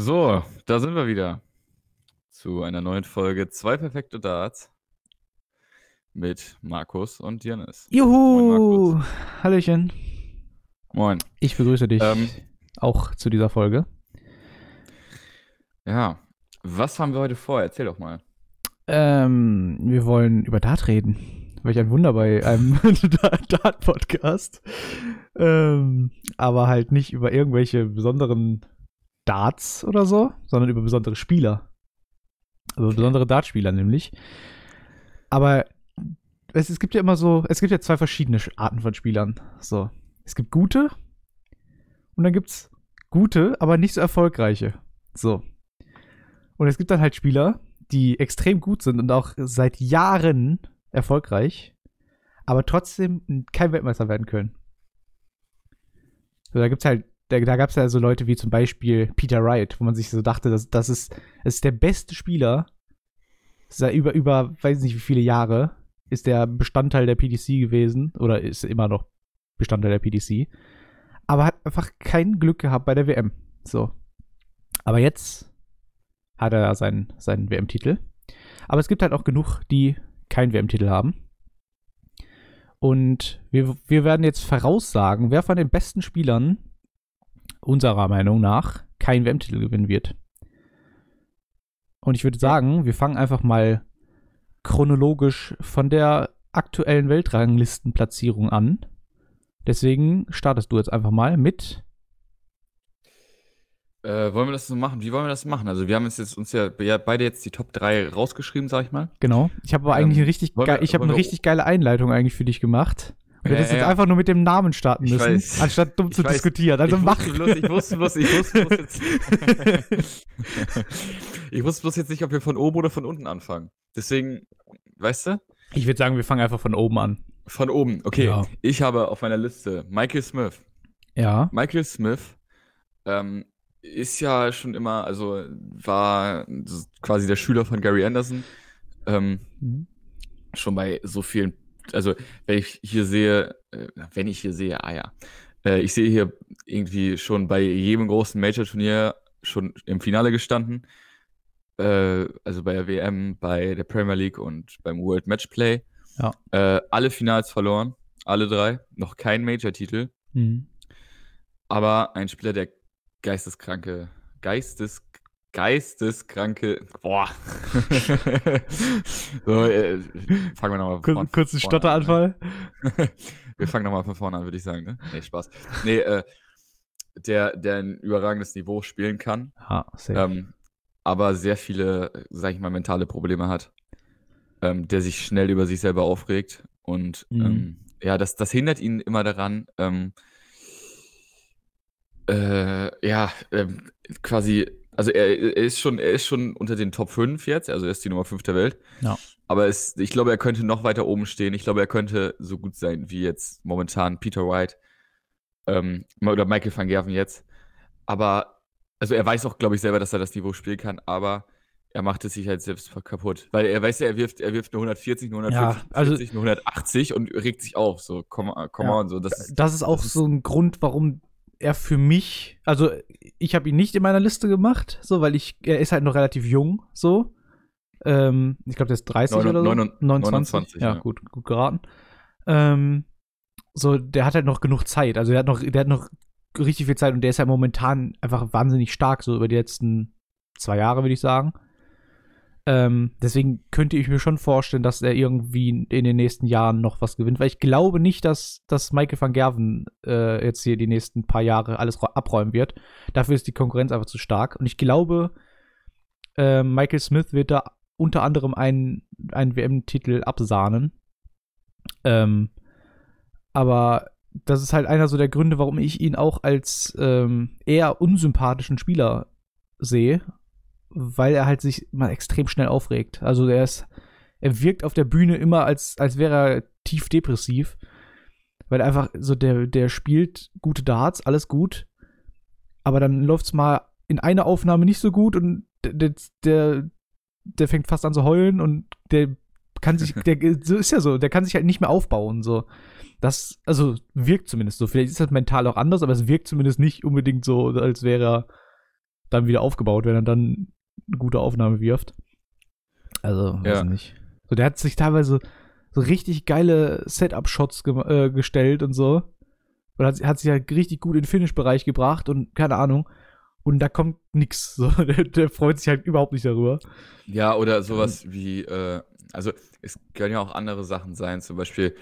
So, da sind wir wieder zu einer neuen Folge Zwei perfekte Darts mit Markus und Janis. Juhu! Moin, Hallöchen. Moin. Ich begrüße dich Ähm, auch zu dieser Folge. ja, was haben wir heute vor? Erzähl doch mal. Ähm, wir wollen über Dart reden. Welch ein Wunder bei einem Dart-Podcast. Ähm, aber halt nicht über irgendwelche besonderen Darts oder so, sondern über besondere Spieler. Also besondere Dartspieler nämlich. Aber es, es gibt ja immer so, es gibt ja zwei verschiedene Arten von Spielern. So. Es gibt gute und dann gibt's gute, aber nicht so erfolgreiche. So. Und es gibt dann halt Spieler, die extrem gut sind und auch seit Jahren erfolgreich, aber trotzdem kein Weltmeister werden können. So, da gibt's halt, da, da gab's ja so Leute wie zum Beispiel Peter Wright, wo man sich so dachte, das, das, ist, das ist der beste Spieler seit über, über, weiß nicht wie viele Jahre, ist der Bestandteil der PDC gewesen oder ist immer noch Bestandteil der PDC, aber hat einfach kein Glück gehabt bei der WM. So. Aber jetzt hat er seinen, seinen WM-Titel. Aber es gibt halt auch genug, die keinen WM-Titel haben. Und wir, wir werden jetzt voraussagen, wer von den besten Spielern unserer Meinung nach keinen WM-Titel gewinnen wird. Und ich würde sagen, wir fangen einfach mal chronologisch von der aktuellen Weltranglistenplatzierung an. Deswegen startest du jetzt einfach mal mit Äh, wollen wir das so machen? Wie wollen wir das machen? Also, wir haben jetzt, jetzt uns ja be- beide jetzt die Top 3 rausgeschrieben, sag ich mal. Genau. Ich habe aber Ähm, eigentlich eine richtig, wir- ich eine richtig geile Einleitung eigentlich für dich gemacht. Und du Ja, hättest jetzt ja. einfach nur mit dem Namen starten Ich müssen, weiß. anstatt dumm zu weiß. diskutieren. Also ich mach. Wusste bloß, ich wusste bloß, ich wusste bloß jetzt. ich wusste bloß jetzt nicht, ob wir von oben oder von unten anfangen. Deswegen, weißt du? Ich würde sagen, wir fangen einfach von oben an. Von oben. Okay, Ja. ich habe auf meiner Liste Michael Smith. Ja. Michael Smith ähm, ist ja schon immer, also war quasi der Schüler von Gary Anderson. Ähm, Mhm. schon bei so vielen, also wenn ich hier sehe, äh, wenn ich hier sehe, ah ja, äh, ich sehe hier irgendwie schon bei jedem großen Major-Turnier schon im Finale gestanden. Äh, also bei der WM, bei der Premier League und beim World Matchplay. Ja. Alle Finals verloren, alle drei, noch kein Major-Titel, Mhm. aber ein Spieler, der geisteskranke, geistes, geisteskranke, boah. so, äh, fangen wir nochmal Kur kurzen Stotteranfall. Wir fangen nochmal von vorne an, würde ich sagen, ne? Nee, Spaß. Nee, äh, der, der ein überragendes Niveau spielen kann, safe. ähm, aber sehr viele, sag ich mal, mentale Probleme hat. Ähm, der sich schnell über sich selber aufregt. Und Mhm. ähm, ja, das, das hindert ihn immer daran, ähm, äh, ja, ähm, quasi, also er, er ist schon, er ist schon unter den Top 5 jetzt, also er ist die Nummer 5 der Welt. Ja. Aber es, ich glaube, er könnte noch weiter oben stehen. Ich glaube, er könnte so gut sein wie jetzt momentan Peter White ähm, oder Michael van Gerven jetzt. Aber, also er weiß auch, glaube ich, selber, dass er das Niveau spielen kann, aber er macht es sich halt selbst kaputt. Weil er weiß ja, er wirft, er wirft eine 140, eine Ja, 150, also- eine 180 und regt sich auf. So, on, come Ja. on. So, das, das ist auch das ist- so ein Grund, warum er für mich, also ich habe ihn nicht in meiner Liste gemacht, so, weil ich, er ist halt noch relativ jung, so. Ähm, ich glaube, der ist 30 Neun- oder so. neun- 29, ja, ja. gut, gut geraten. Ähm, so, der hat halt noch genug Zeit. Also der hat noch, der hat noch richtig viel Zeit und der ist halt momentan einfach wahnsinnig stark, so über die letzten zwei Jahre, würde ich sagen. Ähm, deswegen könnte ich mir schon vorstellen, dass er irgendwie in den nächsten Jahren noch was gewinnt, weil ich glaube nicht, dass, dass Michael van Gerven äh, jetzt hier die nächsten paar Jahre alles abräumen wird. Dafür ist die Konkurrenz einfach zu stark. Und ich glaube, äh, Michael Smith wird da unter anderem einen, einen WM-Titel absahnen. Ähm, aber das ist halt einer so der Gründe, warum ich ihn auch als ähm, eher unsympathischen Spieler sehe, weil er halt sich mal extrem schnell aufregt. Also er ist, er wirkt auf der Bühne immer als, als wäre er tief depressiv, weil er einfach so der, der spielt gute Darts, alles gut, aber dann läuft's mal in einer Aufnahme nicht so gut und der, der, der fängt fast an zu heulen und der kann sich, der so ist ja so, der kann sich halt nicht mehr aufbauen. So. Das, also wirkt zumindest so. Vielleicht ist das mental auch anders, aber es wirkt zumindest nicht unbedingt so, als wäre er dann wieder aufgebaut, wenn er dann eine gute Aufnahme wirft. Also, weiß Ja. nicht. So, der hat sich teilweise so richtig geile Setup-Shots ge äh, gestellt und so. Und hat, hat sich halt richtig gut in den Finish-Bereich gebracht und keine Ahnung. Und da kommt nix. So, der, der freut sich halt überhaupt nicht darüber. Ja, oder sowas wie, äh, also es können ja auch andere Sachen sein, zum Beispiel,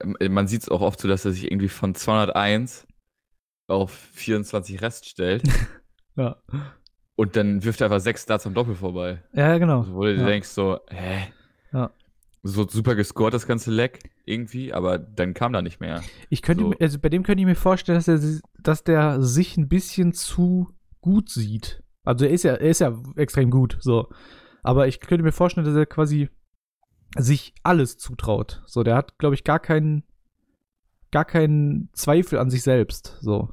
ähm, man sieht es auch oft so, dass er sich irgendwie von 201 auf 24 Rest stellt Ja. Und dann wirft er einfach sechs Darts am Doppel vorbei. Ja, genau. Also, wo du Ja. denkst so, hä? Ja. So super gescored das ganze Leck irgendwie, aber dann kam da nicht mehr. Ich könnte, So. also bei dem könnte ich mir vorstellen, dass, er, dass der sich ein bisschen zu gut sieht. Also er ist ja, er ist ja extrem gut, so. Aber ich könnte mir vorstellen, dass er quasi sich alles zutraut. So, der hat, glaube ich, gar keinen, gar keinen Zweifel an sich selbst. So.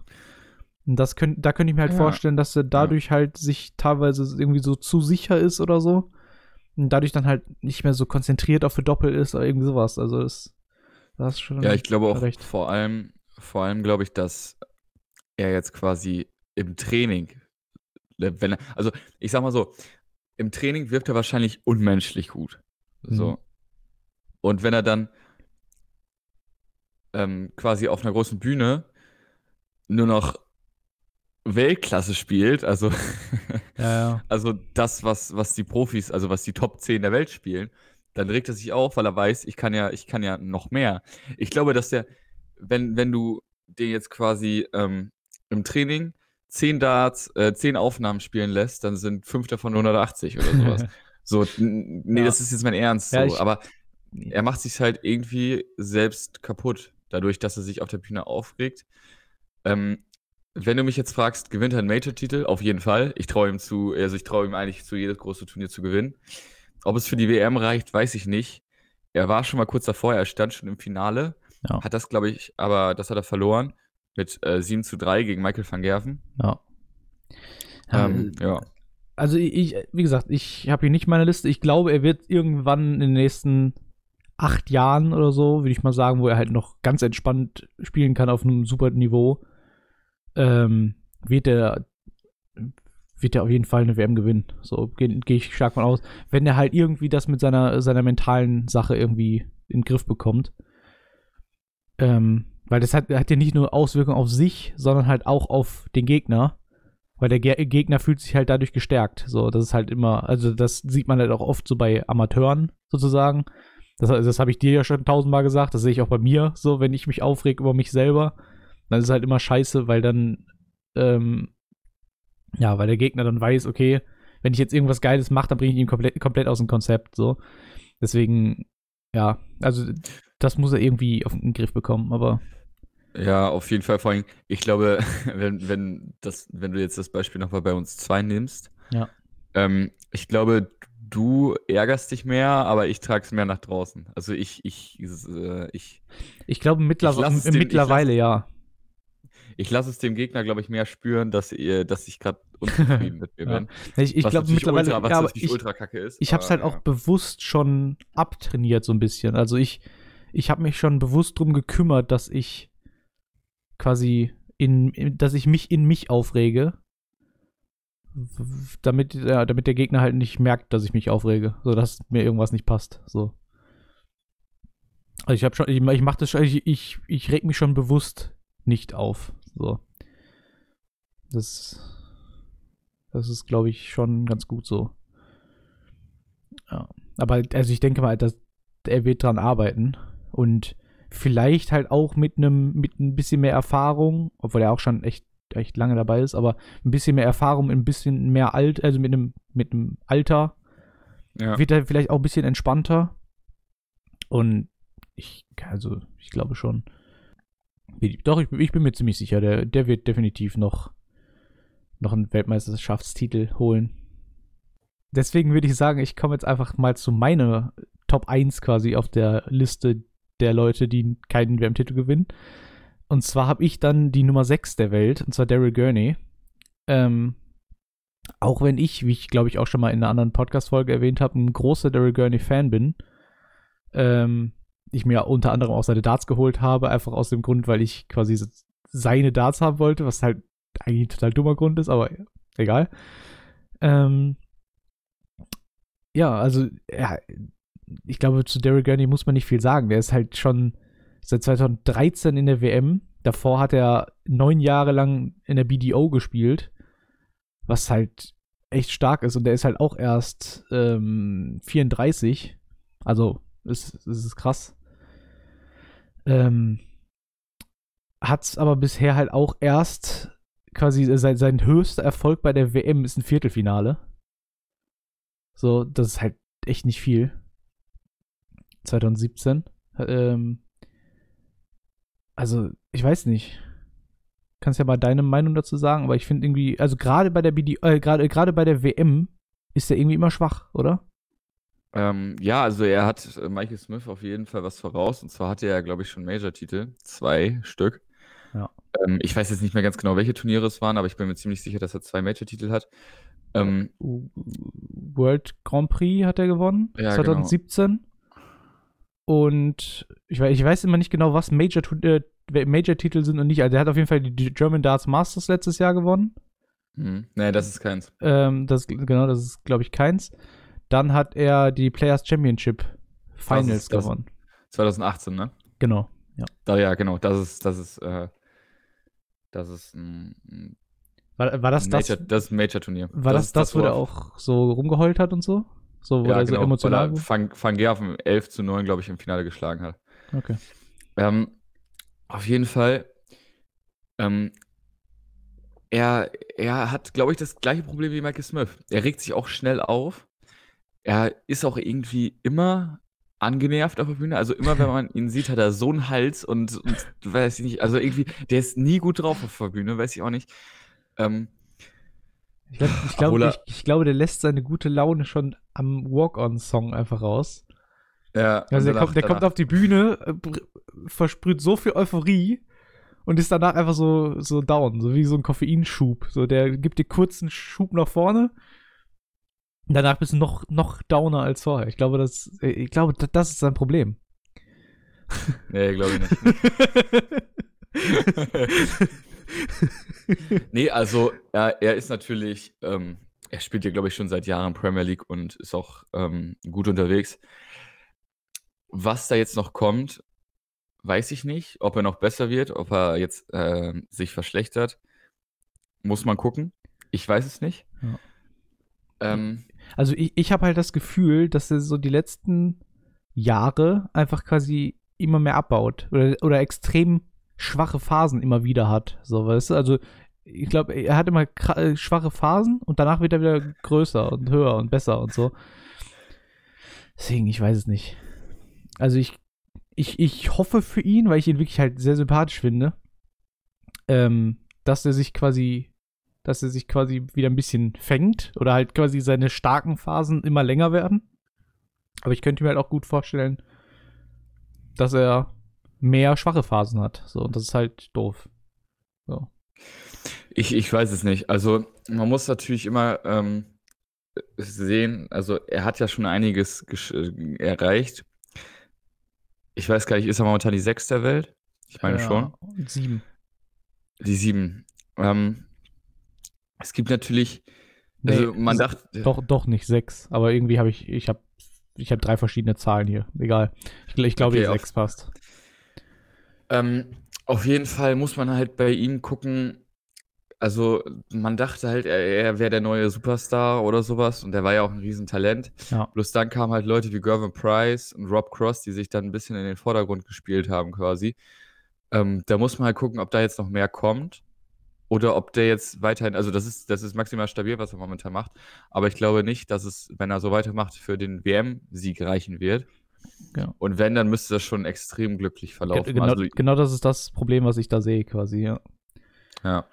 Und das könnt, da könnte ich mir halt Ja. vorstellen, dass er dadurch halt sich teilweise irgendwie so zu sicher ist oder so. Und dadurch dann halt nicht mehr so konzentriert auf für Doppel ist oder irgendwie sowas. Also das, das ist schon. Ja, ich glaube auch recht. vor allem, vor allem glaube ich, dass er jetzt quasi im Training, äh, wenn er, also ich sag mal so, im Training wirkt er wahrscheinlich unmenschlich gut. So. Mhm. Und wenn er dann ähm, quasi auf einer großen Bühne nur noch Weltklasse spielt, also Ja, ja. also das, was, was die Profis, also was die Top 10 der Welt spielen, dann regt er sich auf, weil er weiß, ich kann ja, ich kann ja noch mehr. Ich glaube, dass der, wenn, wenn du den jetzt quasi ähm, im Training 10 Darts, äh, 10 Aufnahmen spielen lässt, dann sind fünf davon 180 oder sowas. so, nee, Ja. das ist jetzt mein Ernst. So. ich- Aber er macht sich halt irgendwie selbst kaputt, dadurch, dass er sich auf der Bühne aufregt. Ähm, wenn du mich jetzt fragst, gewinnt er einen Major-Titel? Auf jeden Fall. Ich traue ihm zu, also ich traue ihm eigentlich zu, jedes große Turnier zu gewinnen. Ob es für die WM reicht, weiß ich nicht. Er war schon mal kurz davor, er stand schon im Finale. Ja. Hat das, glaube ich, aber das hat er verloren. Mit äh, 7 zu 3 gegen Michael van Gerven. Ja. Ja, Ähm, ja. Also ich, ich- wie gesagt, ich habe hier nicht meine Liste. Ich glaube, er wird irgendwann in den nächsten acht Jahren oder so, würde ich mal sagen, wo er halt noch ganz entspannt spielen kann auf einem super Niveau, ähm, wird er wird er auf jeden Fall eine WM gewinnen. So gehe geh ich stark von aus. Wenn er halt irgendwie das mit seiner, seiner mentalen Sache irgendwie in den Griff bekommt. Ähm, weil das hat, hat ja nicht nur Auswirkungen auf sich, sondern halt auch auf den Gegner. Weil der Ge Gegner fühlt sich halt dadurch gestärkt. So, das ist halt immer, also das sieht man halt auch oft so bei Amateuren sozusagen. Das, das habe ich dir ja schon tausendmal gesagt, das sehe ich auch bei mir so, wenn ich mich aufreg über mich selber, dann ist es halt immer scheiße, weil dann, ähm, ja, weil der Gegner dann weiß, okay, wenn ich jetzt irgendwas Geiles mache, dann bringe ich ihn komplett, komplett aus dem Konzept, so. Deswegen, ja, also das muss er irgendwie auf den Griff bekommen, aber Ja, auf jeden Fall. Vor allem, ich glaube, wenn, wenn, das, wenn du jetzt das Beispiel nochmal bei uns zwei nimmst, Ja. ähm, ich glaube, du ärgerst dich mehr, aber ich trage es mehr nach draußen. Also ich, ich, äh, ich, ich glaube mittlerwe Ich lass es dem- ich mittlerweile ja. Ich lasse es dem Gegner, glaube ich, mehr spüren, dass, ihr, dass ich gerade unzufrieden mit mir Ja. bin. Ich, ich Was glaube mittlerweile, ultra, was ja, ich, ultra kacke ist. ich habe es halt aber, auch bewusst schon abtrainiert so ein bisschen. Also ich, ich habe mich schon bewusst drum gekümmert, dass ich quasi in, in, dass ich mich in mich aufrege, damit, ja, damit der Gegner halt nicht merkt, dass ich mich aufrege, so dass mir irgendwas nicht passt. So. Also ich habe schon, ich, ich mache das schon, ich, ich, ich reg mich schon bewusst nicht auf. So. Das, das ist, glaube ich, schon ganz gut so. Ja. Aber also ich denke mal, dass er wird dran arbeiten und vielleicht halt auch mit einem mit ein bisschen mehr Erfahrung, obwohl er auch schon echt echt lange dabei ist, aber ein bisschen mehr Erfahrung, ein bisschen mehr alt, also mit einem mit einem Alter ja. wird er vielleicht auch ein bisschen entspannter. Und ich, also, ich glaube schon. Doch, ich, ich bin mir ziemlich sicher, der, der wird definitiv noch, noch einen Weltmeisterschaftstitel holen. Deswegen würde ich sagen, ich komme jetzt einfach mal zu meiner Top 1 quasi auf der Liste der Leute, die keinen WM-Titel gewinnen. Und zwar habe ich dann die Nummer 6 der Welt, und zwar Daryl Gurney. Ähm, auch wenn ich, wie ich glaube ich auch schon mal in einer anderen Podcast-Folge erwähnt habe, ein großer Daryl Gurney-Fan bin, ähm, ich mir unter anderem auch seine Darts geholt habe, einfach aus dem Grund, weil ich quasi seine Darts haben wollte, was halt eigentlich ein total dummer Grund ist, aber egal. Ähm, ja, also, ja, ich glaube, zu Derek Gurney muss man nicht viel sagen. Der ist halt schon seit 2013 in der WM. Davor hat er neun Jahre lang in der BDO gespielt, was halt echt stark ist. Und der ist halt auch erst ähm, 34. Also, ist, ist, ist krass. Ähm, hat es aber bisher halt auch erst quasi sein, sein höchster Erfolg bei der WM ist ein Viertelfinale. So, das ist halt echt nicht viel. 2017. Ähm, also, ich weiß nicht. Kannst ja mal deine Meinung dazu sagen, aber ich finde irgendwie, also gerade bei der BD, äh, gerade gerade bei der WM ist er irgendwie immer schwach, oder? Ähm, ja, also er hat äh, Michael Smith auf jeden Fall was voraus. Und zwar hatte er, glaube ich, schon Major-Titel. Zwei Stück. Ja. Ähm, ich weiß jetzt nicht mehr ganz genau, welche Turniere es waren, aber ich bin mir ziemlich sicher, dass er zwei Major-Titel hat. Ähm, World Grand Prix hat er gewonnen, Ja, 2017. Und ich weiß, ich weiß immer nicht genau, was Major, äh, Major-Titel sind und nicht. Also er hat auf jeden Fall die German Darts Masters letztes Jahr gewonnen. hm, nee, das ist keins. Ähm, das, genau, das ist, glaube ich, keins. Dann hat er die Players Championship Finals Das das- gewonnen. 2018, ne? Genau. Ja. Da, ja, genau. Das ist, das ist, äh, das ist ein, ein War, war das das, Major, das ist ein Major-Turnier. war das, das, wo er auch so rumgeheult hat und so? So, wo ja, er so genau, emotional weil er Van, Van Gerven 11 zu 9, glaube ich, im Finale geschlagen hat. Okay. Ähm, auf jeden Fall, ähm, er, er hat, glaube ich, das gleiche Problem wie Michael Smith. Er regt sich auch schnell auf. Er ist auch irgendwie immer angenervt auf der Bühne. Also immer, wenn man ihn sieht, hat er so einen Hals und, und weiß ich nicht, also irgendwie, der ist nie gut drauf auf der Bühne, weiß ich auch nicht. Ähm, Ich, glaub, ich, glaub, ich, ich glaube, der lässt seine gute Laune schon am Walk-On-Song einfach raus. ja, Also der, danach- kommt, der kommt auf die Bühne, äh, versprüht so viel Euphorie und ist danach einfach so, so down, so wie so ein Koffeinschub. So, der gibt dir kurz einen Schub nach vorne. Danach bist du noch, noch downer als vorher. Ich glaube, das, äh, ich glaube, da- das ist sein Problem. Nee, glaube ich nicht. nee, also er, er ist natürlich, ähm, er spielt ja, glaube ich, schon seit Jahren Premier League und ist auch ähm, gut unterwegs. Was da jetzt noch kommt, weiß ich nicht. Ob er noch besser wird, ob er jetzt ähm, sich verschlechtert, muss man gucken. Ich weiß es nicht. Ja. Ähm, Also ich, ich habe halt das Gefühl, dass er so die letzten Jahre einfach quasi immer mehr abbaut oder, oder extrem schwache Phasen immer wieder hat. So, weißt du? Also ich glaube, er hat immer äh, schwache Phasen und danach wird er wieder größer und höher und besser und so. Deswegen, ich weiß es nicht. Also ich, ich, ich hoffe für ihn, weil ich ihn wirklich halt sehr sympathisch finde, ähm, dass er sich quasi, dass er sich quasi wieder ein bisschen fängt oder halt quasi seine starken Phasen immer länger werden. Aber ich könnte mir halt auch gut vorstellen, dass er mehr schwache Phasen hat. So, und das ist halt doof. So. Ich, ich weiß es nicht. Also man muss natürlich immer ähm, sehen, also er hat ja schon einiges äh, erreicht. Ich weiß gar nicht, ist er momentan die Sechs der Welt? Ich meine Ja, schon. Sieben. Die Sieben. Ähm, es gibt natürlich, Nee, also man dachte, Doch, doch nicht sechs. Aber irgendwie habe ich, ich habe ich hab drei verschiedene Zahlen hier. Egal. Ich, ich glaube, Okay, sechs passt. Ähm, auf jeden Fall muss man halt bei ihm gucken. Also, man dachte halt, er, er wäre der neue Superstar oder sowas und er war ja auch ein Riesentalent. Ja. Bloß dann kamen halt Leute wie Gervin Price und Rob Cross, die sich dann ein bisschen in den Vordergrund gespielt haben, quasi. Ähm, da muss man halt gucken, ob da jetzt noch mehr kommt oder ob der jetzt weiterhin, also das ist, das ist maximal stabil, was er momentan macht. Aber ich glaube nicht, dass es, wenn er so weitermacht, für den WM-Sieg reichen wird. Ja. Und wenn, dann müsste das schon extrem glücklich verlaufen. genau, also, genau das ist das Problem, was ich da sehe, quasi, ja. ja.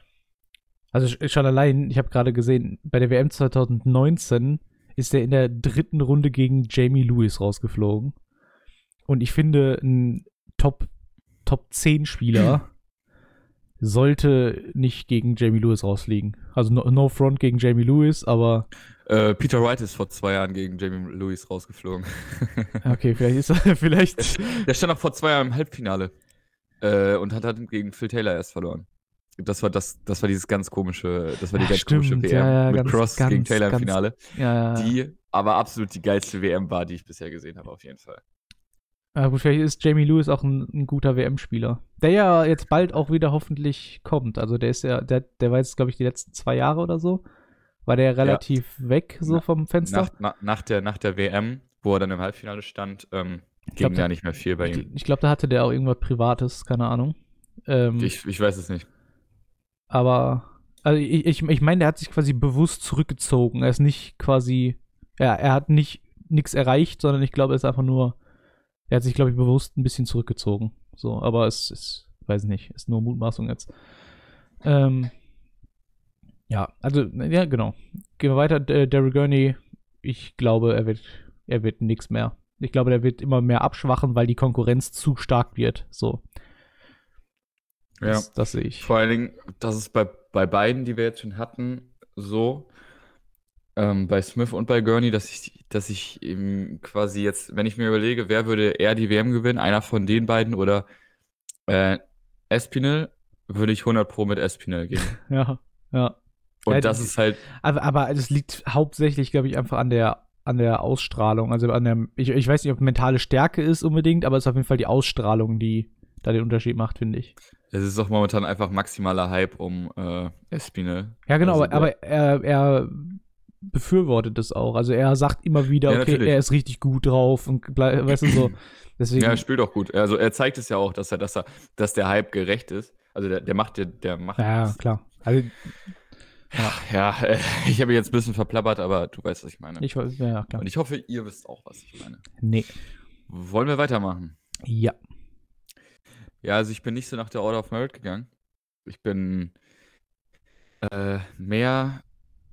Also sch- schon allein, ich habe gerade gesehen, bei der WM 2019 ist er in der dritten Runde gegen Jamie Lewis rausgeflogen. Und ich finde, ein Top, Top 10 Spieler sollte nicht gegen Jamie Lewis rausfliegen. Also no, no front gegen Jamie Lewis, aber Äh, Peter Wright ist vor zwei Jahren gegen Jamie Lewis rausgeflogen. okay, vielleicht ist er, vielleicht. Der stand auch vor zwei Jahren im Halbfinale. Äh, und hat dann gegen Phil Taylor erst verloren. das war das, das war dieses ganz komische, das war die Ja, ganz komische stimmt, WM ja, ja, mit ganz- Cross ganz- gegen Taylor im ganz- Finale, Ja, ja. die aber absolut die geilste WM war, die ich bisher gesehen habe, auf jeden Fall. Ja, gut, vielleicht ist Jamie Lewis auch ein, ein guter WM-Spieler. Der ja jetzt bald auch wieder hoffentlich kommt. Also der ist ja, der, der war jetzt, glaube ich, die letzten zwei Jahre oder so. War der relativ weg, so Na- vom Fenster. Nach, nach, nach, der, nach der WM, wo er dann im Halbfinale stand, ähm, ging glaub, ja da- nicht mehr viel bei ich ihm. ich glaube, da hatte der auch irgendwas Privates, keine Ahnung. Ähm, Ich, ich weiß es nicht. aber, also ich, ich, ich meine, der hat sich quasi bewusst zurückgezogen. Er ist nicht quasi, ja, er hat nicht nichts erreicht, sondern ich glaube, er ist einfach nur, er hat sich, glaube ich, bewusst ein bisschen zurückgezogen. So, aber es ist, weiß nicht, ist nur Mutmaßung jetzt. Ähm, ja, also, ja, genau. Gehen wir weiter. D- Derrick Gurney, ich glaube, er wird, er wird nichts mehr. Ich glaube, der wird immer mehr abschwachen, weil die Konkurrenz zu stark wird. So. Ja. Das, das sehe ich. Vor allen Dingen, das ist bei, bei beiden, die wir jetzt schon hatten, so, ähm, bei Smith und bei Gurney, dass ich, dass ich eben quasi jetzt, wenn ich mir überlege, wer würde eher die WM gewinnen, einer von den beiden oder äh, Espinel, würde ich 100 Pro mit Espinel gehen. Ja, ja. Und Ja, das die- ist halt, Aber, aber das liegt hauptsächlich, glaube ich, einfach an der, an der Ausstrahlung. Also an der, ich, ich weiß nicht, ob mentale Stärke ist unbedingt, aber es ist auf jeden Fall die Ausstrahlung, die da den Unterschied macht, finde ich. es ist auch momentan einfach maximaler Hype um äh, Espinel. Ja, genau, Also aber, aber er, er befürwortet es auch. Also er sagt immer wieder, Ja, okay, natürlich. er ist richtig gut drauf und blei- weißt du so. Deswegen, Ja, er spielt auch gut. Also er zeigt es ja auch, dass er, dass er, dass der Hype gerecht ist. Also der, der macht, der, der macht. ja, klar. Also Ja, äh, ich habe jetzt ein bisschen verplappert, aber du weißt, was ich meine. ich weiß, ja, klar. Und ich hoffe, ihr wisst auch, was ich meine. Nee. Wollen wir weitermachen? Ja. Ja, also ich bin nicht so nach der Order of Merit gegangen. Ich bin äh, mehr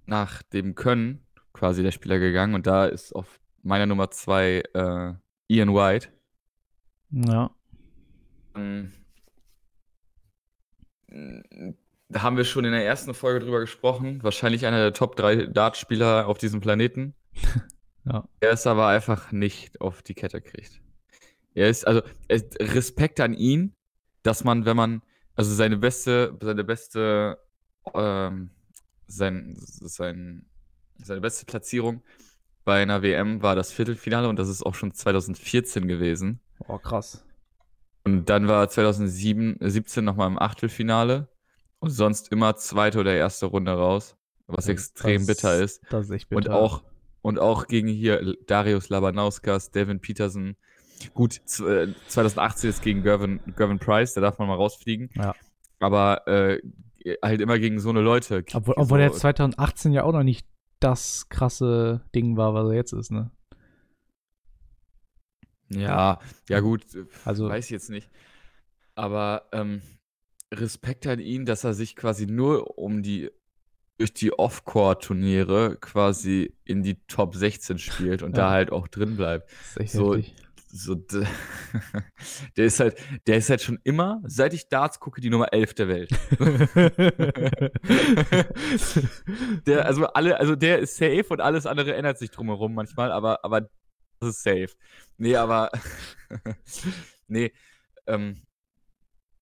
nach dem Können quasi der Spieler gegangen und da ist auf meiner Nummer zwei äh, Ian White. Ja. Ähm, Da haben wir schon in der ersten Folge drüber gesprochen. Wahrscheinlich einer der Top 3 Dartspieler auf diesem Planeten. Ja. Er ist aber einfach nicht auf die Kette kriegt. Er ist, also, es- Respekt an ihn, dass man, wenn man, also seine beste, seine beste, ähm, sein, sein, seine beste Platzierung bei einer WM war das Viertelfinale und das ist auch schon 2014 gewesen. Oh, krass. Und dann war 2017 nochmal im Achtelfinale und sonst immer zweite oder erste Runde raus, was extrem Das- bitter ist. Das ist echt Und bitter. auch, und auch gegen hier Darius Labanauskas, Devin Peterson. Gut, z- äh, 2018 ist gegen Gervin, Gervin Price, da darf man mal rausfliegen. Ja. Aber äh, halt immer gegen so eine Leute. Obwohl, obwohl er so, 2018 ja auch noch nicht das krasse Ding war, was er jetzt ist, ne? Ja, ja gut, Also- weiß ich jetzt nicht. Aber ähm, Respekt an ihn, dass er sich quasi nur um die durch die Off-Court-Turniere quasi in die Top 16 spielt und Ja. da halt auch drin bleibt. Das ist echt So, heftig. So, der ist halt, der ist halt schon immer, seit ich Darts gucke, die Nummer 11 der Welt. Der, also alle, also der ist safe und alles andere ändert sich drumherum manchmal, aber, aber das ist safe. Nee, aber nee, ähm,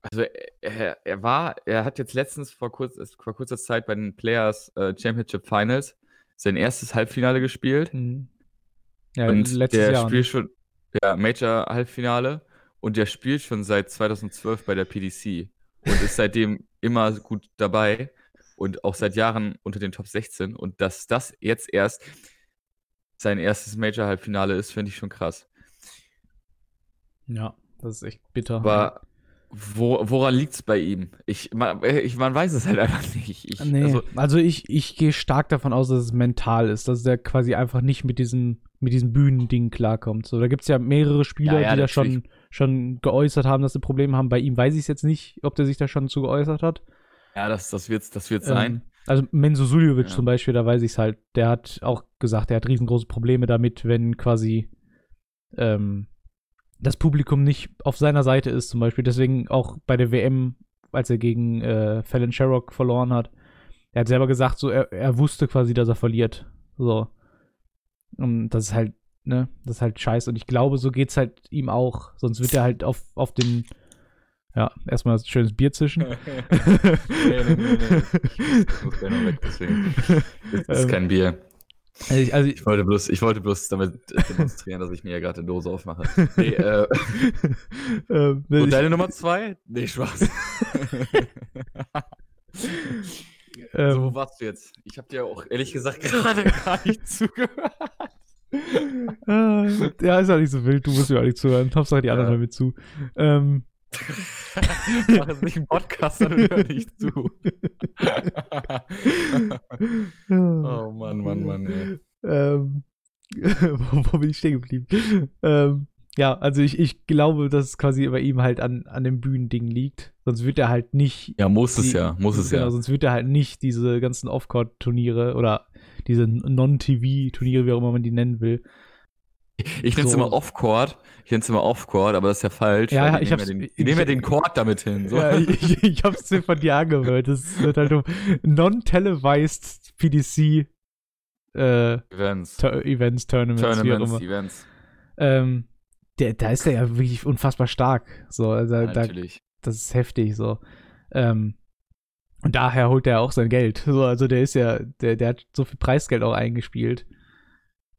also er, er war, er hat jetzt letztens vor, kurz, vor kurzer Zeit bei den Players äh, Championship Finals sein erstes Halbfinale gespielt. Mhm. Ja, und letztes der Jahr. spielt schon, ja, Major Halbfinale und der spielt schon seit 2012 bei der PDC und ist seitdem immer gut dabei und auch seit Jahren unter den Top 16 und dass das jetzt erst sein erstes Major Halbfinale ist, finde ich schon krass. Ja, das ist echt bitter. Aber wo, woran liegt es bei ihm? Ich man, ich, man weiß es halt einfach nicht. Ich, Nee, also, also, ich, ich gehe stark davon aus, dass es mental ist, dass der quasi einfach nicht mit diesem, mit diesem Bühnending klarkommt. So, da gibt es ja mehrere Spieler, Ja, ja, die da schon, schon geäußert haben, dass sie Probleme haben. Bei ihm weiß ich es jetzt nicht, ob der sich da schon zu geäußert hat. ja, das, das wird das wird's sein. Ähm, also Menzo Suljovic Ja. zum Beispiel, da weiß ich es halt, der hat auch gesagt, er hat riesengroße Probleme damit, wenn quasi ähm, das Publikum nicht auf seiner Seite ist, zum Beispiel. Deswegen auch bei der WM, als er gegen äh, Fallon Sherrock verloren hat, er hat selber gesagt, so er, er wusste quasi, dass er verliert. So. Und das ist halt, ne, das ist halt scheiße. Und ich glaube, so geht's halt ihm auch. Sonst wird er halt auf, auf den Ja, erstmal ein schönes Bier zischen. nee, nee, nee, nee. Ich muss gleich noch weg, deswegen. Das ist Ähm, kein Bier. Also ich, also ich, wollte bloß, ich wollte bloß damit demonstrieren, dass ich mir ja gerade eine Dose aufmache. Nee, äh, ähm, und ich, deine Nummer zwei? Nee, Spaß. ähm, so, wo warst du jetzt? Ich habe dir auch ehrlich gesagt gerade gar nicht zugehört. Ah, ja, ist ja nicht so wild, du musst mir auch nicht zuhören. Hauptsache die anderen Ja. hören mir zu. Ähm, Ich mache jetzt nicht einen Podcast, sondern hör nicht zu. oh Mann, Mann, Mann. Ey. ähm, wo, wo bin ich stehen geblieben? Ähm, ja, also ich, ich glaube, dass es quasi bei ihm halt an, an dem Bühnending liegt. Sonst wird er halt nicht. Ja, muss es die- ja, muss es genau, ja. Sonst wird er halt nicht diese ganzen Off-Court-Turniere oder diese Non-TV-Turniere, wie auch immer man die nennen will. Ich nenne es so- immer Off-Court. Ich nenne es immer Off-Court, aber das ist ja falsch. Ja, ich nehmen hab's- Ja den, ich- nehmen ja den Court damit hin. So. Ja, ich, ich hab's mir von dir angehört. Es wird halt um non-televised PDC äh, Events. Tur Events, Tournaments, wie auch Tournaments, immer. Events. Ähm, der, da ist er ja wirklich unfassbar stark. So, also da, das ist heftig so. Ähm, und daher holt er auch sein Geld. So, also der ist ja, der, der hat so viel Preisgeld auch eingespielt.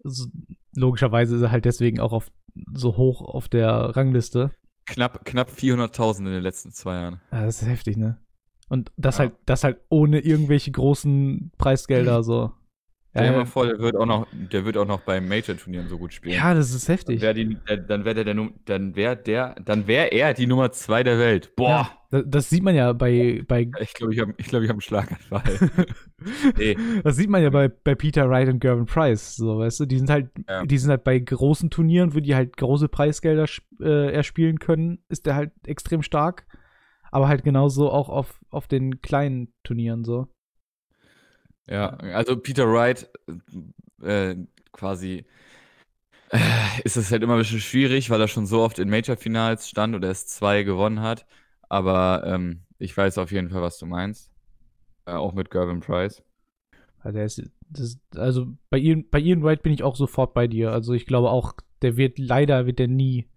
So, logischerweise ist er halt deswegen auch auf, so hoch auf der Rangliste. Knapp, knapp 400.000 in den letzten zwei Jahren. Ja, das ist heftig, ne? Und das Ja. halt, das halt ohne irgendwelche großen Preisgelder so. Ja, mal vor, der wird auch noch, der wird auch noch bei Major-Turnieren so gut spielen. ja, das ist heftig. dann wäre der, der, dann wäre der, dann wäre er die Nummer zwei der Welt. Boah. Ja, das, sieht man ja bei, bei Ich glaube, ich habe, ich glaube, ich habe einen Schlaganfall. nee. Das sieht man ja bei, bei Peter Wright und Gervin Price, so, weißt du, die sind halt, Ja. die sind halt bei großen Turnieren, wo die halt große Preisgelder äh, erspielen können, ist der halt extrem stark. Aber halt genauso auch auf, auf den kleinen Turnieren so. Ja, also Peter Wright äh, quasi äh, ist es halt immer ein bisschen schwierig, weil er schon so oft in Major-Finals stand und erst zwei gewonnen hat. Aber ähm, ich weiß auf jeden Fall, was du meinst. Äh, auch mit Gervin Price. Also, ist, das, also bei Ian, bei Ian Wright bin ich auch sofort bei dir. Also ich glaube auch, der wird leider wird der nie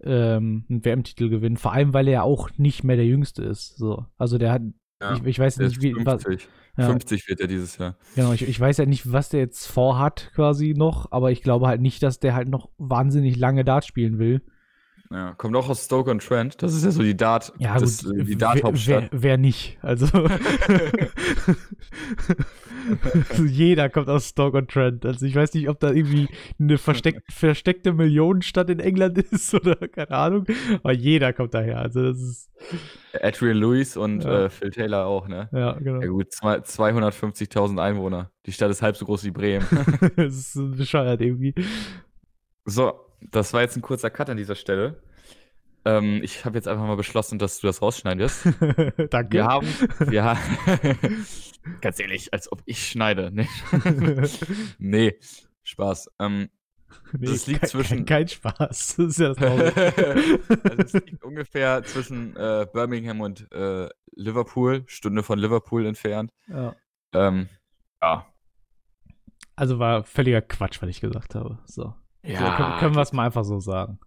ähm, einen WM-Titel gewinnen. Vor allem, weil er ja auch nicht mehr der Jüngste ist. So. Also der hat, Ja, ich, ich weiß nicht, wie, was, 50. ja. 50 wird er dieses Jahr. Genau, ich, ich weiß ja nicht, was der jetzt vorhat quasi noch, aber ich glaube halt nicht, dass der halt noch wahnsinnig lange Dart spielen will. Ja, kommt auch aus Stoke on Trent. Das ist ja so die Dart, Ja, das, gut, die wer, Dart-Hauptstadt. wer, wer nicht? Also jeder kommt aus Stoke on Trent. Also ich weiß nicht, ob da irgendwie eine versteck, versteckte Millionenstadt in England ist oder keine Ahnung, aber jeder kommt daher. Also das ist Adrian Lewis und Ja. äh, Phil Taylor auch, ne? ja genau. Ja gut, zwei- 250.000 Einwohner. Die Stadt ist halb so groß wie Bremen. das ist bescheuert irgendwie. So, das war jetzt ein kurzer Cut an dieser Stelle. Ähm, ich habe jetzt einfach mal beschlossen, dass du das rausschneidest. Danke. Wir haben, wir haben, ganz ehrlich, als ob ich schneide. Nee, nee Spaß. Ähm, Nee, das liegt kein, zwischen- Kein, kein Spaß. Das ist ja das also es liegt ungefähr zwischen äh, Birmingham und äh, Liverpool, Stunde von Liverpool entfernt. ja. Ähm, ja. Also war völliger Quatsch, was ich gesagt habe. So. So können, können wir es mal einfach so sagen.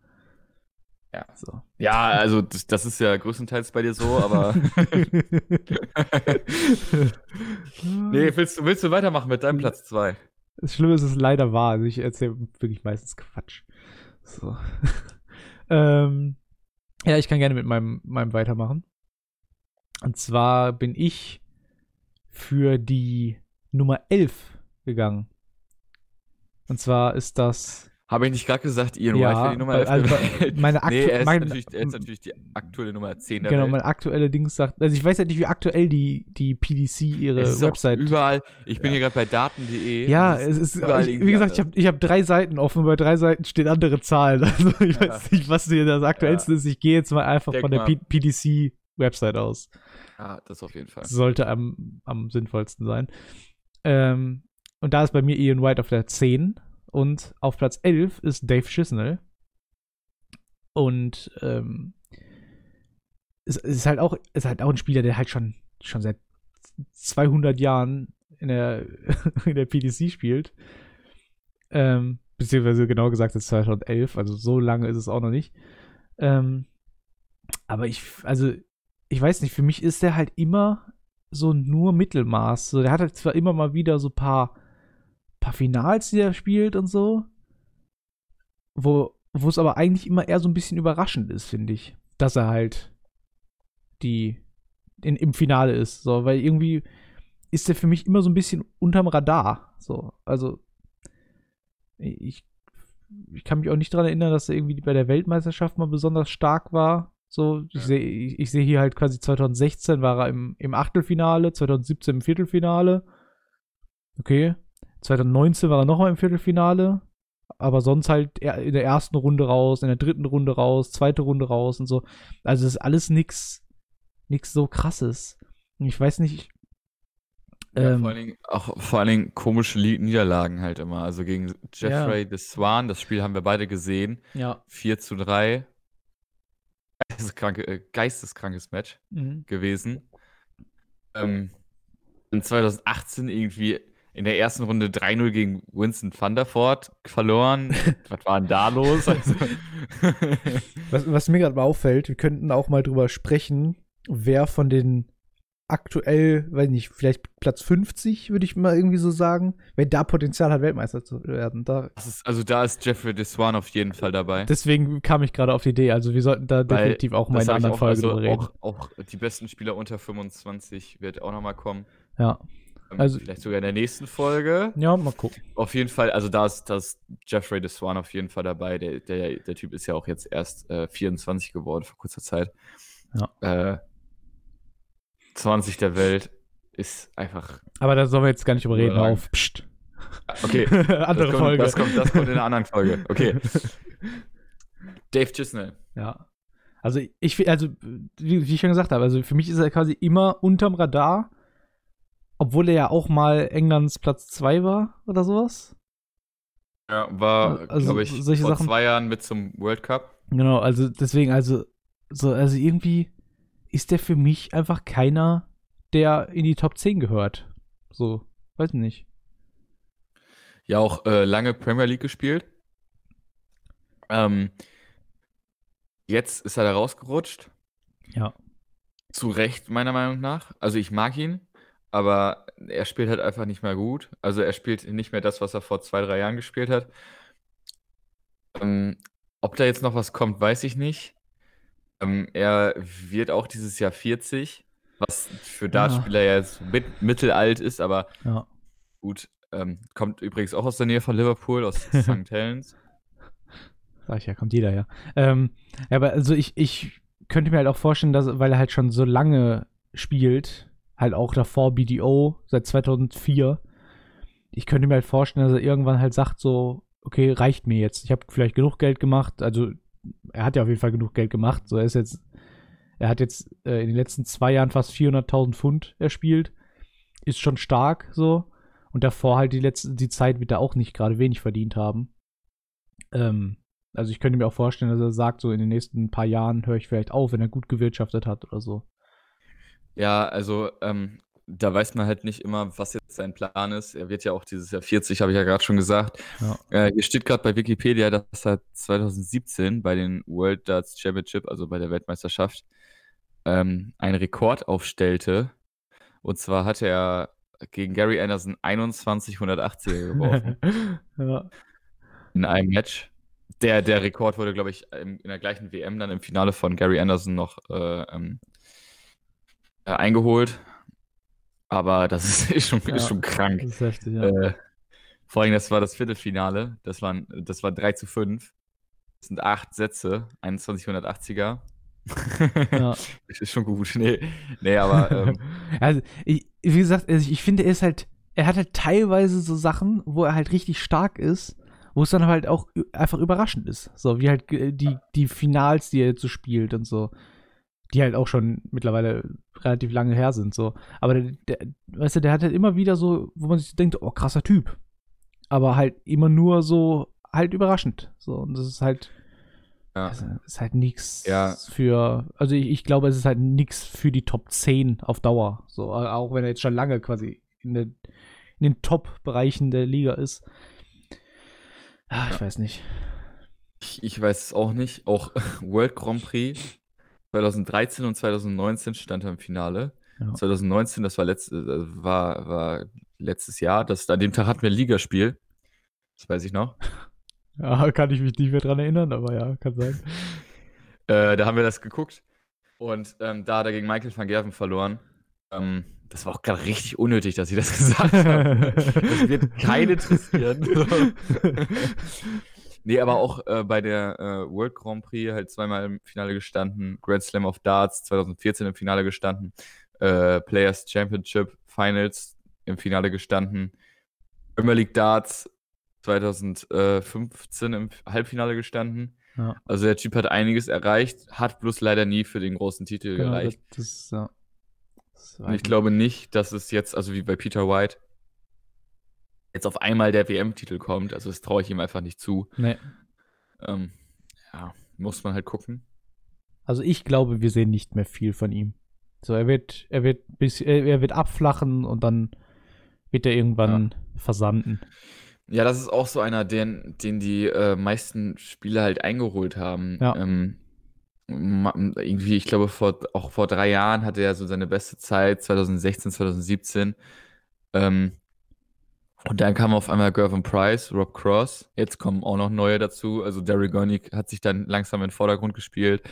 Ja. So. Ja, also das, das ist ja größtenteils bei dir so, aber nee, willst du, willst du weitermachen mit deinem Platz 2? Das Schlimme ist, es ist leider wahr. Also ich erzähle wirklich meistens Quatsch. So. ähm, ja, ich kann gerne mit meinem, meinem weitermachen. Und zwar bin ich für die Nummer 11 gegangen. Und zwar ist das Habe ich nicht gerade gesagt, Ian Ja, White die Nummer weil- 11 also, meine nee, aktu- er ist, mein- natürlich, er ist natürlich die aktuelle Nummer 10 der genau Welt. mein aktuelle Dings sagt. Also ich weiß ja nicht, wie aktuell die, die PDC ihre es ist Website überall, ich bin hier gerade bei daten.de. Ja, es ist, überall ich, wie gesagt, ich habe ich hab drei Seiten offen bei drei Seiten stehen andere Zahlen. Also ich Ja. weiß nicht, was hier das aktuellste ist. Ich gehe jetzt mal einfach Denk von der. P PDC-Website aus. Ah, das auf jeden Fall. Sollte am, am sinnvollsten sein. Ähm, und da ist bei mir Ian White auf der 10 und auf Platz 11 ist Dave Chisnell. Und ähm, es, es ist halt auch ist halt auch ein Spieler, der halt schon, schon seit 200 Jahren in der, in der PDC spielt. Ähm, beziehungsweise genau gesagt ist 2011, also so lange ist es auch noch nicht. Ähm, Aber ich, also, ich weiß nicht, für mich ist der halt immer so nur Mittelmaß. So, der hat halt zwar immer mal wieder so ein paar, paar Finals, die er spielt und so, wo, wo es aber eigentlich immer eher so ein bisschen überraschend ist, finde ich, dass er halt die in, im Finale ist. So, weil irgendwie ist der für mich immer so ein bisschen unterm Radar. So, also ich, ich kann mich auch nicht daran erinnern, dass er irgendwie bei der Weltmeisterschaft mal besonders stark war. So, ich ja. sehe ich, ich seh hier halt quasi 2016 war er im, im Achtelfinale, 2017 im Viertelfinale. Okay. 2019 war er nochmal im Viertelfinale. Aber sonst halt in der ersten Runde raus, in der dritten Runde raus, zweite Runde raus und so. Also ist alles nix, nix so krasses. Ich weiß nicht. Ja, ähm, vor, allen Dingen, auch, vor allen Dingen komische Niederlagen halt immer. Also gegen Jeffrey ja. de Swan, das Spiel haben wir beide gesehen. Ja. 4 zu 3. Geisteskranke, äh, geisteskrankes Match mhm. gewesen. Ähm, in 2018 irgendwie in der ersten Runde 3-0 gegen Winston Thunderford verloren. was war denn da los? Also was, was, mir gerade mal auffällt, wir könnten auch mal drüber sprechen, wer von den aktuell, weiß nicht, vielleicht Platz 50, würde ich mal irgendwie so sagen, wer da Potenzial hat, Weltmeister zu werden. Da ist, also da ist Jeffrey Deswan auf jeden Fall dabei. Deswegen kam ich gerade auf die Idee. Also wir sollten da Weil definitiv auch mal in einer anderen Folge also drüber reden. Auch, auch die besten Spieler unter 25 wird auch nochmal kommen. Ja. Ähm, also, Vielleicht sogar in der nächsten Folge. Ja, mal gucken. Auf jeden Fall, also da ist, da ist Jeffrey Deswan auf jeden Fall dabei. Der, der, der Typ ist ja auch jetzt erst äh, 24 geworden vor kurzer Zeit. Ja. Äh, 20 der Welt ist einfach. Aber da sollen wir jetzt gar nicht überreden. Auf. Psst. Okay. Andere das kommt, Folge. Das kommt, das kommt in einer anderen Folge. Okay. Dave Chisnell. Ja. Also ich, also wie, wie ich schon gesagt habe, also für mich ist er quasi immer unterm Radar obwohl er ja auch mal Englands Platz 2 war oder sowas. Ja, war, also, glaube ich, vor Sachen. zwei Jahren mit zum World Cup. Genau, also deswegen, also, so, also irgendwie ist der für mich einfach keiner, der in die Top 10 gehört. So, weiß nicht. Ja, auch äh, lange Premier League gespielt. Ähm, jetzt ist er da rausgerutscht. Ja. Zu Recht, meiner Meinung nach. Also ich mag ihn aber er spielt halt einfach nicht mehr gut. Also er spielt nicht mehr das, was er vor zwei, drei Jahren gespielt hat. Ähm, ob da jetzt noch was kommt, weiß ich nicht. Ähm, er wird auch dieses Jahr 40, was für Dartspieler ja, jetzt mit, mittelalt ist, aber ja. gut. Ähm, kommt übrigens auch aus der Nähe von Liverpool, aus St. Helens. Sag ich ja, kommt jeder, ja. Ähm, aber also ich, ich könnte mir halt auch vorstellen, dass, weil er halt schon so lange spielt, halt auch davor BDO seit 2004. Ich könnte mir halt vorstellen, dass er irgendwann halt sagt so, okay, reicht mir jetzt. Ich habe vielleicht genug Geld gemacht. Also er hat ja auf jeden Fall genug Geld gemacht. So er ist jetzt, er hat jetzt äh, in den letzten zwei Jahren fast 400.000 Pfund erspielt. Ist schon stark so. Und davor halt die letzte, die Zeit wird er auch nicht gerade wenig verdient haben. Ähm, also ich könnte mir auch vorstellen, dass er sagt, so in den nächsten paar Jahren höre ich vielleicht auf, wenn er gut gewirtschaftet hat oder so. Ja, also ähm, da weiß man halt nicht immer, was jetzt sein Plan ist. Er wird ja auch dieses Jahr 40, habe ich ja gerade schon gesagt. Ja. Äh, hier steht gerade bei Wikipedia, dass er 2017 bei den World Darts Championship, also bei der Weltmeisterschaft, ähm, einen Rekord aufstellte. Und zwar hatte er gegen Gary Anderson 21 180er geworfen. ja. In einem Match. Der, der Rekord wurde, glaube ich, in, in der gleichen WM dann im Finale von Gary Anderson noch äh, ähm, äh, eingeholt. Aber das ist, ist, schon, ja, ist schon krank. Ist heftig, ja. Äh, vor allem, das war das Viertelfinale. Das, waren, das war 3 zu 5. Das sind acht Sätze, 2180er. ja. Das ist schon gut. Nee, nee aber. Ähm, also, ich, wie gesagt, also ich finde, er ist halt, er hat halt teilweise so Sachen, wo er halt richtig stark ist, wo es dann halt auch einfach überraschend ist. So, wie halt die, die Finals, die er jetzt so spielt und so die halt auch schon mittlerweile relativ lange her sind, so. Aber der, der, weißt du, der hat halt immer wieder so, wo man sich denkt, oh, krasser Typ. Aber halt immer nur so, halt überraschend. So, und das ist halt, ja. also, ist halt nichts ja. für, also ich, ich, glaube, es ist halt nichts für die Top 10 auf Dauer. So, auch wenn er jetzt schon lange quasi in, der, in den Top-Bereichen der Liga ist. Ah, ich ja. weiß nicht. Ich, ich weiß es auch nicht. Auch World Grand Prix 2013 und 2019 stand er im Finale. Ja. 2019, das war, letzt, äh, war, war letztes Jahr. Das, an dem Tag hatten wir ein Ligaspiel. Das weiß ich noch. Ja, kann ich mich nicht mehr dran erinnern, aber ja, kann sein. Äh, da haben wir das geguckt. Und ähm, da hat er gegen Michael van Gerven verloren. Ähm, das war auch gerade richtig unnötig, dass ich das gesagt habe. das wird keinen interessieren. Nee, aber auch äh, bei der äh, World Grand Prix halt zweimal im Finale gestanden. Grand Slam of Darts 2014 im Finale gestanden. Äh, Players Championship Finals im Finale gestanden. Premier League Darts 2015 im Halbfinale gestanden. Ja. Also der Typ hat einiges erreicht, hat bloß leider nie für den großen Titel Genau, gereicht. das, das. Das ich glaube nicht, dass es jetzt, also wie bei Peter White, jetzt auf einmal der WM-Titel kommt. Also das traue ich ihm einfach nicht zu. Nee. Ähm, ja, muss man halt gucken. Also ich glaube, wir sehen nicht mehr viel von ihm. So, er wird, er wird bis, er wird abflachen und dann wird er irgendwann versanden. Ja, das ist auch so einer, den, den die äh, meisten Spieler halt eingeholt haben. Ja. Ähm, irgendwie, ich glaube, vor, auch vor drei Jahren hatte er so seine beste Zeit, 2016, 2017. Ähm, und dann kam auf einmal Gervin Price, Rob Cross. Jetzt kommen auch noch neue dazu. Also Derry Gornick hat sich dann langsam in den Vordergrund gespielt.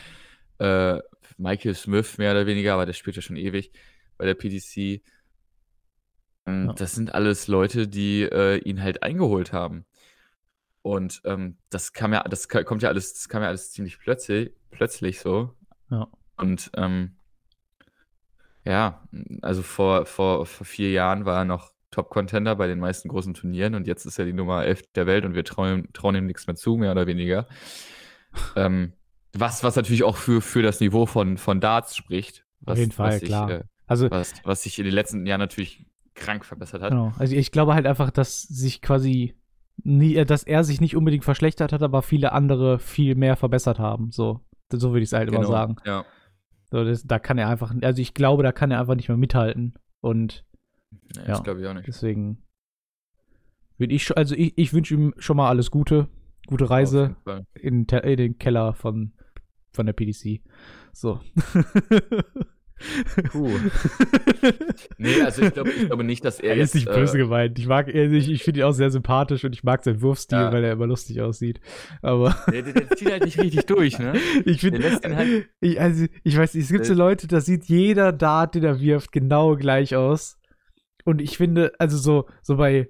Äh, Michael Smith mehr oder weniger, aber der spielt ja schon ewig bei der PTC. Ähm, Ja. Das sind alles Leute, die äh, ihn halt eingeholt haben. Und ähm, das kam ja, das kommt ja alles, das kam ja alles ziemlich plötzlich, plötzlich so. Ja. Und ähm, ja, also vor, vor, vor vier Jahren war er noch Top-Contender bei den meisten großen Turnieren und jetzt ist er die Nummer 11 der Welt und wir trauen, trauen ihm nichts mehr zu, mehr oder weniger. ähm, was, was natürlich auch für, für das Niveau von, von Darts spricht. Auf Was, jeden Fall, was sich, klar. äh, Also, was, was sich in den letzten Jahren natürlich krank verbessert hat. genau. also ich glaube halt einfach, dass sich quasi nie, äh, dass er sich nicht unbedingt verschlechtert hat, aber viele andere viel mehr verbessert haben. So, so würde ich es halt immer Genau, sagen. Ja. So, das, da kann er einfach, also ich glaube, da kann er einfach nicht mehr mithalten. Und Nee, Ja. Das glaube ich auch nicht. deswegen würde ich, also ich, ich wünsche ihm schon mal alles Gute, gute Reise in, in den Keller von, von der PDC. So. Puh. Nee, also ich glaube, ich glaube nicht, dass er Er jetzt. ist nicht böse äh, gemeint. Ich mag, ich, ich finde ihn auch sehr sympathisch und ich mag seinen Wurfstil, Ja. weil er immer lustig aussieht. Aber der, der, der zieht halt nicht richtig durch, ne? ich finde, halt- ich, also ich weiß nicht, es gibt so. Leute, da sieht jeder Dart, den er wirft, genau gleich aus. Und ich finde, also so, so bei,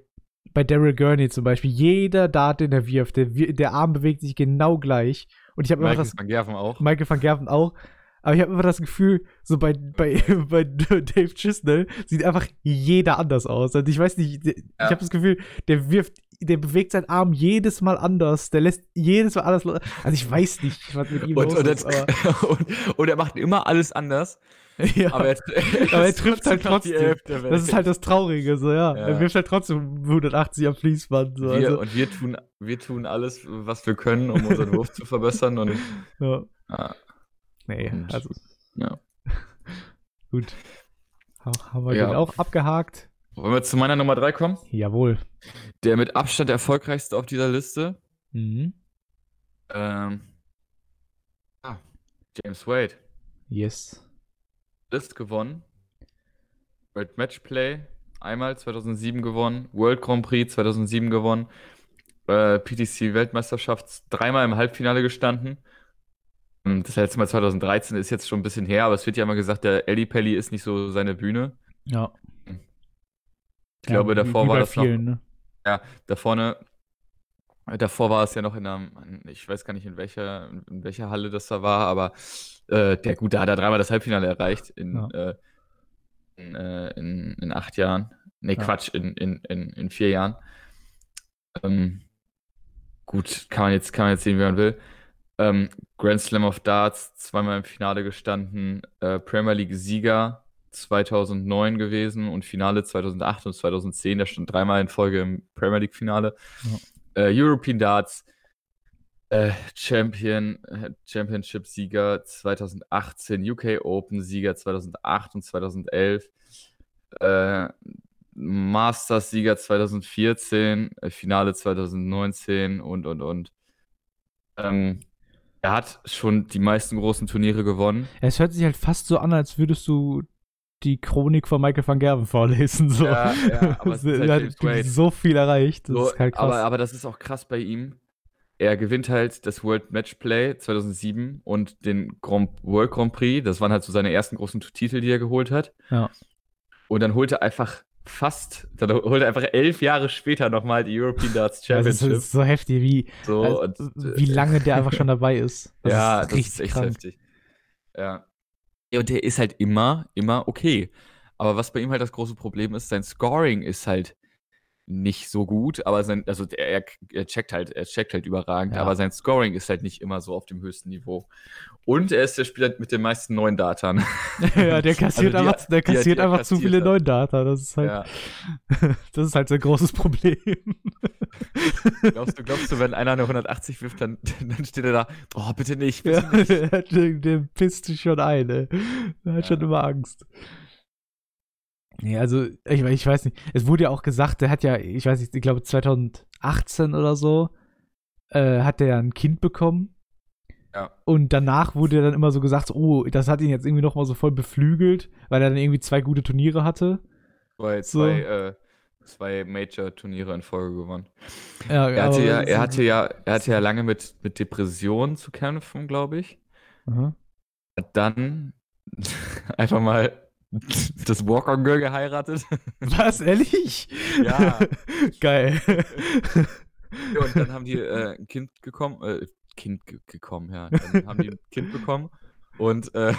bei Daryl Gurney zum Beispiel, jeder Dart, den er wirft, der, der Arm bewegt sich genau gleich. Und ich habe immer Michael das, van Gerven auch. Michael van Gerven auch. Aber ich habe immer das Gefühl, so bei, bei, bei Dave Chisnell sieht einfach jeder anders aus. Also ich weiß nicht, ich Ja. habe das Gefühl, der wirft, der bewegt seinen Arm jedes Mal anders. Der lässt jedes Mal anders. lo- Also ich weiß nicht, was mit ihm Und, los und, ist. Aber, und, und er macht immer alles anders, ja, aber er, Aber er trifft halt trotzdem. Das ist halt das Traurige, so ja. Ja. Er wirft halt trotzdem 180 am Fließband. So, wir, also, und wir tun, wir tun alles, was wir können, um unseren Wurf zu verbessern. Und ja. ah, Nee, Und- also ja. gut. Ha- Haben wir Ja. den auch abgehakt? Wollen wir zu meiner Nummer 3 kommen? Jawohl. Der mit Abstand erfolgreichste auf dieser Liste. Mhm. Ähm, ah, James Wade. Yes. List gewonnen. World Matchplay einmal 2007 gewonnen. World Grand Prix 2007 gewonnen. Äh, PTC Weltmeisterschaft dreimal im Halbfinale gestanden. Ähm, Das letzte Mal 2013 ist jetzt schon ein bisschen her, aber es wird ja immer gesagt, der Ellie Pelli ist nicht so seine Bühne. Ja. Ich glaube, wie- davor war das vielen, ne? noch, da vorne, davor war es ja noch in einer, ich weiß gar nicht, in welcher, in welcher Halle das da war, aber äh, der gut, da hat er dreimal das Halbfinale erreicht in, Ja. äh, in, äh, in, in acht Jahren. Nee, Ja. Quatsch, in, in, in, in vier Jahren. Ähm, gut, kann man jetzt, kann man jetzt sehen, wie man will. Ähm, Grand Slam of Darts, zweimal im Finale gestanden, äh, Premier League-Sieger 2009 gewesen und Finale 2008 und 2010. Der stand dreimal in Folge im Premier League-Finale. Äh, European Darts, äh, Champion, äh, Championship-Sieger 2018, UK Open-Sieger 2008 und 2011. Äh, Masters-Sieger 2014, äh, Finale 2019 und, und, und. Ähm, Er hat schon die meisten großen Turniere gewonnen. Es hört sich halt fast so an, als würdest du die Chronik von Michael van Gerven vorlesen. So. Ja, ja, aber es ist halt er hat so viel erreicht. Das So, ist halt krass. aber, aber das ist auch krass bei ihm. Er gewinnt halt das World Matchplay 2007 und den Grand, World Grand Prix. Das waren halt so seine ersten großen Titel, die er geholt hat. Ja. Und dann holt er einfach fast, dann holt er einfach elf Jahre später nochmal die European Darts das ist, Championship. ist so heftig, wie, so, also, und, wie lange der einfach schon dabei ist. Das ja, ist das ist echt heftig. Ja. Und der ist halt immer, immer okay. Aber was bei ihm halt das große Problem ist, sein Scoring ist halt nicht so gut, aber sein, also er, er checkt halt, er checkt halt überragend, Ja. aber sein Scoring ist halt nicht immer so auf dem höchsten Niveau. Und er ist der Spieler mit den meisten neuen Datern. ja, der kassiert Also die- einfach, der die- die kassiert er einfach zu kassiert viele hat. neue Data. Das ist halt, Ja. das ist halt sein großes Problem. Glaubst du, glaubst du, wenn einer eine 180 wirft, dann, dann steht er da, oh, bitte nicht, bitte ja, nicht. der, der, pisst sich schon ein, ey. Der hat schon immer Angst. Nee, also, ich, ich weiß nicht. Es wurde ja auch gesagt, der hat ja, ich weiß nicht, ich glaube 2018 oder so, äh, hat der ja ein Kind bekommen. Ja. Und danach wurde dann immer so gesagt, oh, das hat ihn jetzt irgendwie nochmal so voll beflügelt, weil er dann irgendwie zwei gute Turniere hatte. Zwei, So. zwei, äh, zwei Major-Turniere in Folge gewonnen. Ja, Er hatte ja, er hatte ja, er hatte ja lange mit, mit Depressionen zu kämpfen, glaube ich. Aha. Hat dann einfach mal das Walk-on-Girl geheiratet. Was, ehrlich? Ja. Geil. Und dann haben die äh, ein Kind gekommen, äh, Kind ge gekommen, ja. Dann haben die ein Kind bekommen. Und äh,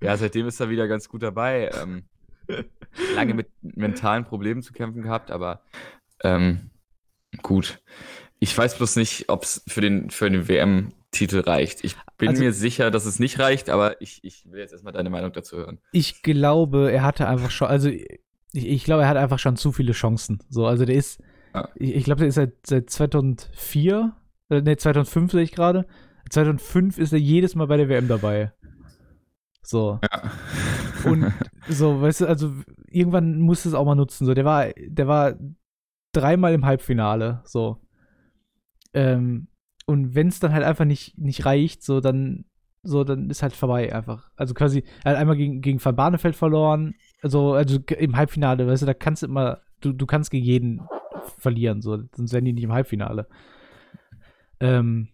ja, seitdem ist er wieder ganz gut dabei. Ähm, lange mit mentalen Problemen zu kämpfen gehabt, aber ähm, gut. Ich weiß bloß nicht, ob es für den, für den WM-Titel reicht. Ich bin Also- mir sicher, dass es nicht reicht, aber ich, ich will jetzt erstmal deine Meinung dazu hören. Ich glaube, er hatte einfach schon, also ich, ich glaube, er hat einfach schon zu viele Chancen. So, also der ist, Ja. ich, ich glaube, der ist seit, seit 2004, äh, ne, 2005 sehe ich gerade. 2005 ist er jedes Mal bei der WM dabei. So. Ja. Und so, weißt du, also irgendwann musst du es auch mal nutzen. So, der war, der war dreimal im Halbfinale. So. Ähm, und wenn es dann halt einfach nicht, nicht reicht, so, dann, so, dann ist halt vorbei einfach. Also quasi, er hat einmal gegen, gegen Van Barneveld verloren, also, also im Halbfinale, weißt du, da kannst du immer, du, du kannst gegen jeden verlieren, so, sonst wären die nicht im Halbfinale. Ähm,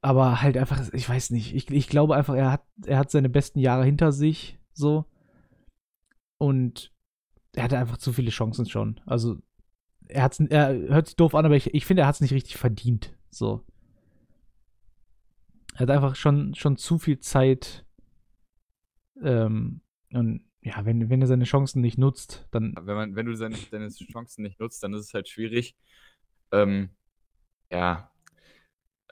aber halt einfach, ich weiß nicht, ich, ich glaube einfach, er hat, er hat seine besten Jahre hinter sich, so. Und er hatte einfach zu viele Chancen schon. Also, er hat's, er hört sich doof an, aber ich, ich finde, er hat es nicht richtig verdient, so. Er hat einfach schon, schon zu viel Zeit. Ähm, und ja, wenn, wenn er seine Chancen nicht nutzt, dann. Wenn, man, wenn du seine, deine Chancen nicht nutzt, dann ist es halt schwierig. Ähm, ja,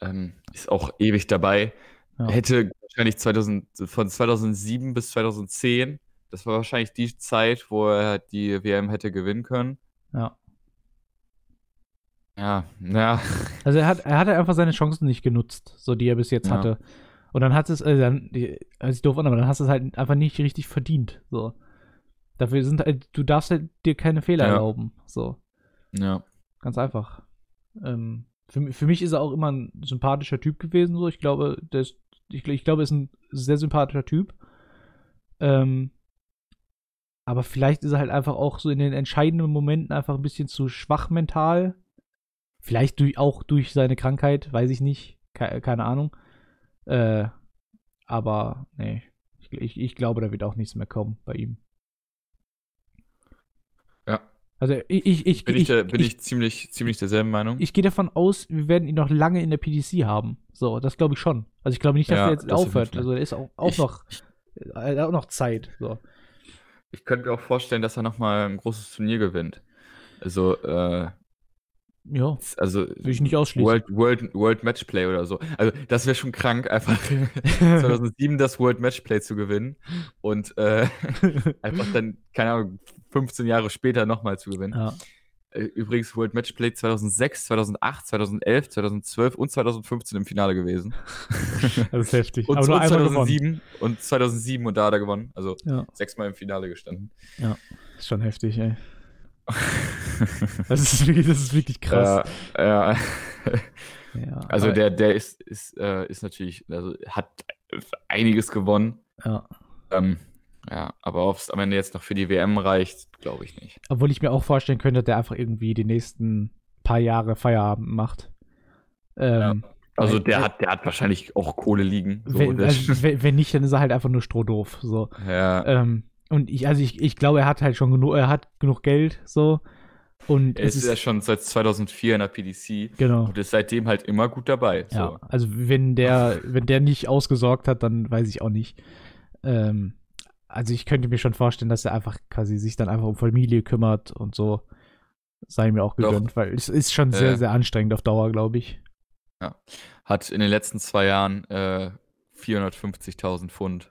ähm, ist auch ewig dabei. Ja. Hätte wahrscheinlich 2000, von 2007 bis 2010, das war wahrscheinlich die Zeit, wo er die WM hätte gewinnen können. Ja. Ja, ja, Also er hat, er hatte einfach seine Chancen nicht genutzt, so die er bis jetzt Ja. hatte. Und dann hat es, äh, dann, hört sich doof an, aber dann hast du es halt einfach nicht richtig verdient. So. Dafür sind halt, du darfst halt dir keine Fehler Ja. erlauben. So. ja. Ganz einfach. Ähm, für, für mich ist er auch immer ein sympathischer Typ gewesen. So. Ich glaube, der ist, ich, ich glaube, er ist ein sehr sympathischer Typ. Ähm, aber vielleicht ist er halt einfach auch so in den entscheidenden Momenten einfach ein bisschen zu schwach mental. Vielleicht durch, auch durch seine Krankheit, weiß ich nicht. Ke keine Ahnung. Äh, aber nee, ich, ich, ich glaube, da wird auch nichts mehr kommen bei ihm. Ja. Also ich, ich, ich, Bin ich, da, bin ich, ziemlich, ziemlich derselben Meinung. ich gehe davon aus, wir werden ihn noch lange in der PDC haben. So, das glaube ich schon. Also ich glaube nicht, dass Ja, er jetzt das aufhört. Also er ist auch, auch noch er hat auch noch Zeit. So. Ich könnte mir auch vorstellen, dass er nochmal ein großes Turnier gewinnt. Also, äh, Ja, also will ich nicht ausschließen. World, World, World Matchplay oder so. Also, das wäre schon krank, einfach 2007 das World Matchplay zu gewinnen und äh, einfach dann, keine Ahnung, 15 Jahre später nochmal zu gewinnen. ja. Äh, Übrigens World Matchplay 2006, 2008, 2011, 2012 und 2015 im Finale gewesen. Das ist heftig. Und, Aber nur und einmal gewonnen. 2007 und 2007 und da hat er gewonnen. Also Ja, sechsmal im Finale gestanden. ist schon heftig, ey. Das ist wirklich, das ist wirklich krass. Ja, ja. Ja, Also der, der ist, ist, äh, ist natürlich, also hat einiges gewonnen. Ja. Ähm, ja, aber ob es am Ende jetzt noch für die WM reicht, glaube ich nicht. Obwohl ich mir auch vorstellen könnte, der einfach irgendwie die nächsten paar Jahre Feierabend macht. Ähm, Also Weil- der hat, der hat wahrscheinlich auch Kohle liegen. So, wenn, der- also, wenn nicht, dann ist er halt einfach nur strohdoof. So. ja, Ähm, und ich, also ich, ich glaube, er hat halt schon genug, er hat genug Geld, so. Und er es ist ja schon seit 2004 in der PDC genau. und ist seitdem halt immer gut dabei. So. Ja, also wenn der, wenn der nicht ausgesorgt hat, dann weiß ich auch nicht. Ähm, also ich könnte mir schon vorstellen, dass er einfach quasi sich dann einfach um Familie kümmert und so. Sei mir auch Doch. gegönnt, weil es ist schon sehr, Äh. sehr anstrengend auf Dauer, glaube ich. Hat in den letzten zwei Jahren äh, 450.000 Pfund.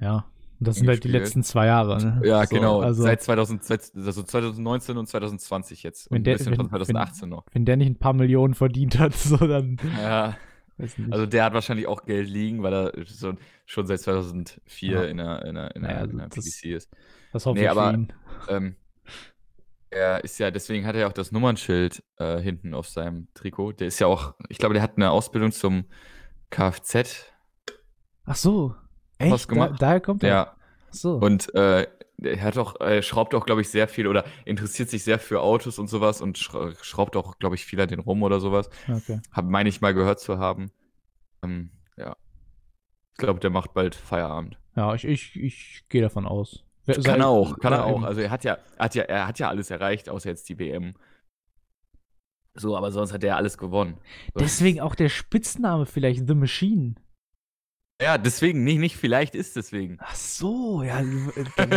Ja. Das sind halt die letzten zwei Jahre. Ne? Ja, So, genau. Also, Seit 2000, seit, also 2019 und 2020 jetzt. Wenn Und der- ein bisschen wenn- von 2018 noch. wenn der nicht ein paar Millionen verdient hat, so dann. Ja, also der hat wahrscheinlich auch Geld liegen, weil er so, schon seit 2004 Ja. in der, in in Naja, das- PDC ist. das hoffe nee, ich aber-. Ähm, er ist ja, deswegen hat er ja auch das Nummernschild äh, hinten auf seinem Trikot. Der ist ja auch, ich glaube, der hat eine Ausbildung zum Kfz. Ach so. Echt? was gemacht? Da, daher kommt er. Ja, so. und äh, er hat auch, äh, schraubt auch, glaube ich, sehr viel oder interessiert sich sehr für Autos und sowas und schra- schraubt auch, glaube ich, viel an den rum oder sowas. okay. Hab, meine ich mal gehört zu haben. Ähm, ja. Ich glaube, der macht bald Feierabend. Ja, ich, ich, ich gehe davon aus. Wer- Kann er auch, kann er auch. Also er hat ja, hat ja, er hat ja alles erreicht, außer jetzt die WM. So, aber sonst hat er ja alles gewonnen. So. Deswegen auch der Spitzname vielleicht The Machine. Ja, deswegen, nicht, nicht vielleicht ist deswegen. Ach so, ja. dann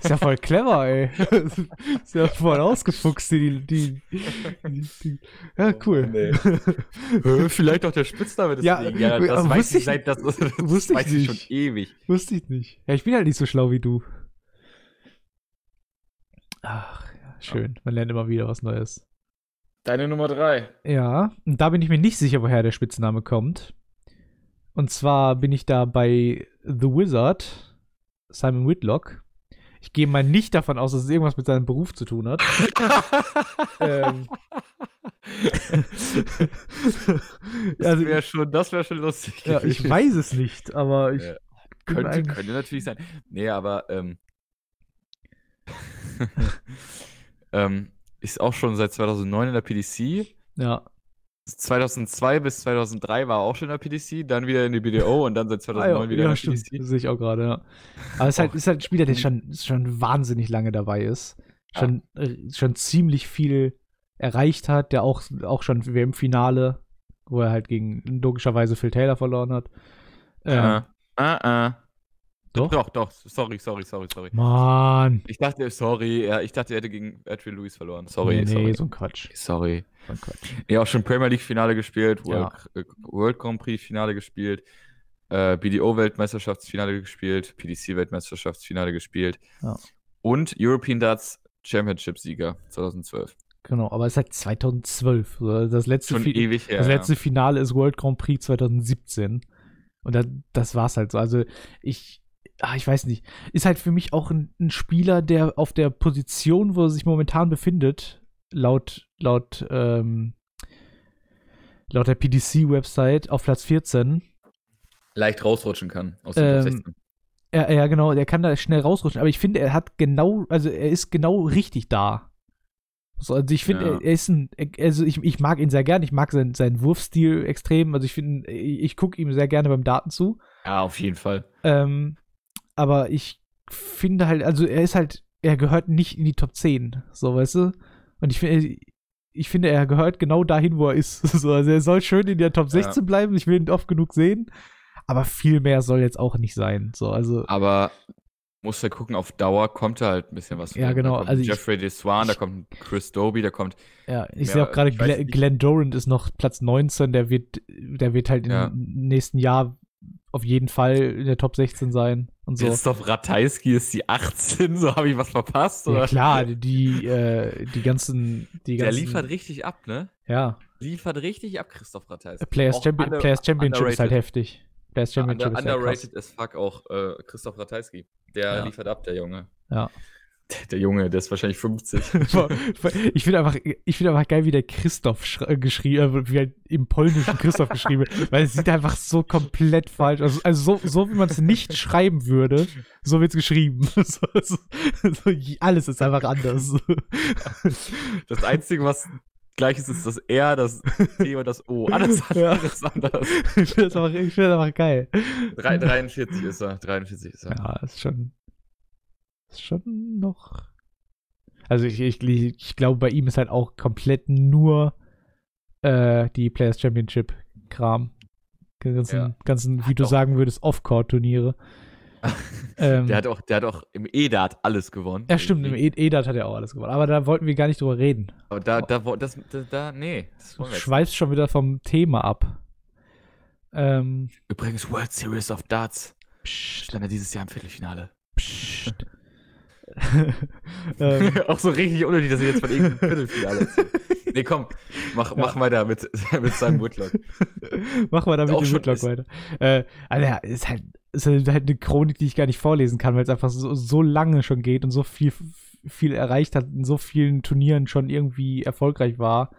Ist ja voll clever, ey. Ist ja voll ausgefuchst, die, die, die, die Ja, cool. Nee. Äh, vielleicht auch der Spitzname Ja, deswegen. Ja, das aber weiß wusste ich ich- seit, das, das wusste ich weiß ich schon nicht. ewig. Wusste ich nicht. Ja, ich bin halt nicht so schlau wie du. Ach, ja, schön. Man lernt immer wieder was Neues. Deine Nummer drei. Ja, und da bin ich mir nicht sicher, woher der Spitzname kommt. Und zwar bin ich da bei The Wizard, Simon Whitlock. Ich gehe mal nicht davon aus, dass es irgendwas mit seinem Beruf zu tun hat. ähm, Das also, wäre schon, das wär schon lustig. ja, ich weiß es nicht, aber ich Ja. Könnte, könnte natürlich sein. Nee, aber ähm, ähm, ist auch schon seit 2009 in der PDC. ja. 2002 bis 2003 war er auch schon in der PDC, dann wieder in die BDO und dann seit 2009 Ah, ja, wieder ja, in der stimmt. PDC. Das sehe ich auch gerade, ja. Aber es ist halt, ist halt ein Spieler, der schon, schon wahnsinnig lange dabei ist. Schon, äh, schon ziemlich viel erreicht hat, der auch, auch schon WM-Finale, wo er halt gegen logischerweise Phil Taylor verloren hat. Ähm, Ah, ah, ah. Doch? Doch, doch. Sorry, sorry, sorry, sorry. Mann. Ich dachte, sorry, ja, ich dachte, er hätte gegen Adrian Lewis verloren. Sorry, nee, nee, sorry. so ein Quatsch. Sorry. So ein Quatsch. Ja, auch schon Premier League Finale gespielt, Ja. World, äh, World Grand Prix Finale gespielt, äh, BDO Weltmeisterschaftsfinale gespielt, PDC Weltmeisterschaftsfinale gespielt Ja. und European Darts Championship Sieger 2012. Genau, aber es ist halt 2012. So, Das letzte, Schon ewig her. das letzte Finale ist World Grand Prix 2017. Und da, das war's halt so. Also ich, ah, ich weiß nicht. Ist halt für mich auch ein, ein Spieler, der auf der Position, wo er sich momentan befindet, laut, laut, ähm, laut der PDC-Website auf Platz 14. ja. leicht rausrutschen kann aus dem Ähm, Top 16. Ja, ja, genau, der kann da schnell rausrutschen. Aber ich finde, er hat genau, also er ist genau richtig da. So, also ich finde, Ja. er, er ist ein, also ich, ich mag ihn sehr gern, ich mag seinen, seinen Wurfstil extrem. Also ich finde, ich, ich gucke ihm sehr gerne beim Daten zu. Ja, auf jeden Fall. Ähm, aber ich finde halt, also er ist halt, er gehört nicht in die Top 10, so weißt du? Und ich finde, ich finde, er gehört genau dahin, wo er ist. So, also er soll schön in der Top Ja. 16 bleiben, ich will ihn oft genug sehen. Aber viel mehr soll jetzt auch nicht sein. So, also. Aber muss ja gucken, auf Dauer kommt da halt ein bisschen was. Ja, genau, Da also Jeffrey Deswan, da kommt Chris Doby, da kommt. Ja, ich Ja, sehe auch gerade, Glenn. Glenn Durant ist noch Platz 19, der wird, der wird halt Ja. im nächsten Jahr auf jeden Fall in der Top 16 sein und so. Christoph Ratajski ist die 18, so habe ich was verpasst? Ja, Oder? klar, die, äh, die ganzen, die Der ganzen, liefert richtig ab, ne? ja, Liefert richtig ab, Christoph Ratajski. Players, Champion, under- Players Championship ist halt underrated. heftig. Players Ja, Championship under, ist halt underrated as fuck auch äh, Christoph Ratajski. Der Ja. liefert ab, der Junge. Ja. Der Junge, der ist wahrscheinlich 50. ich finde einfach, ich finde einfach geil, wie der Christoph äh, geschrieben, äh, wie halt im polnischen Christoph geschrieben wird, weil es sieht einfach so komplett falsch aus. Also so, so wie man es nicht schreiben würde, so wird es geschrieben. So, so, so, alles ist einfach anders. Das Einzige, was gleich ist, ist das R, das T und das O. Alles andere ist anders. ich finde das, find das einfach geil. Drei- 43 ist er. 43 ist er. Ja, ist schon, ist schon noch. Also ich, ich, ich glaube, bei ihm ist halt auch komplett nur äh, die Players Championship Kram. Ganzen, Ja. ganzen wie du auch- sagen würdest, Off-Court-Turniere. ähm, Der hat auch, der hat auch im EDAT alles gewonnen. ja, stimmt, im. E- EDAT hat er auch alles gewonnen. Aber da wollten wir gar nicht drüber reden. Aber da, da, das, da, da, nee. Das Du schweifst schon wieder vom Thema ab. Ähm. Übrigens, World Series of Darts. pst, Stand er dieses Jahr im Viertelfinale. pst. ähm, auch so richtig unnötig, dass ich jetzt von irgendeinem Viertelfinale erzähle. Nee, komm, mach, mach weiter mit, mit seinem Woodlock. Wir damit Auch den schon Woodlock weiter. Äh, also ja, ist halt, ist halt eine Chronik, die ich gar nicht vorlesen kann, weil es einfach so, so lange schon geht und so viel, viel erreicht hat, in so vielen Turnieren schon irgendwie erfolgreich war.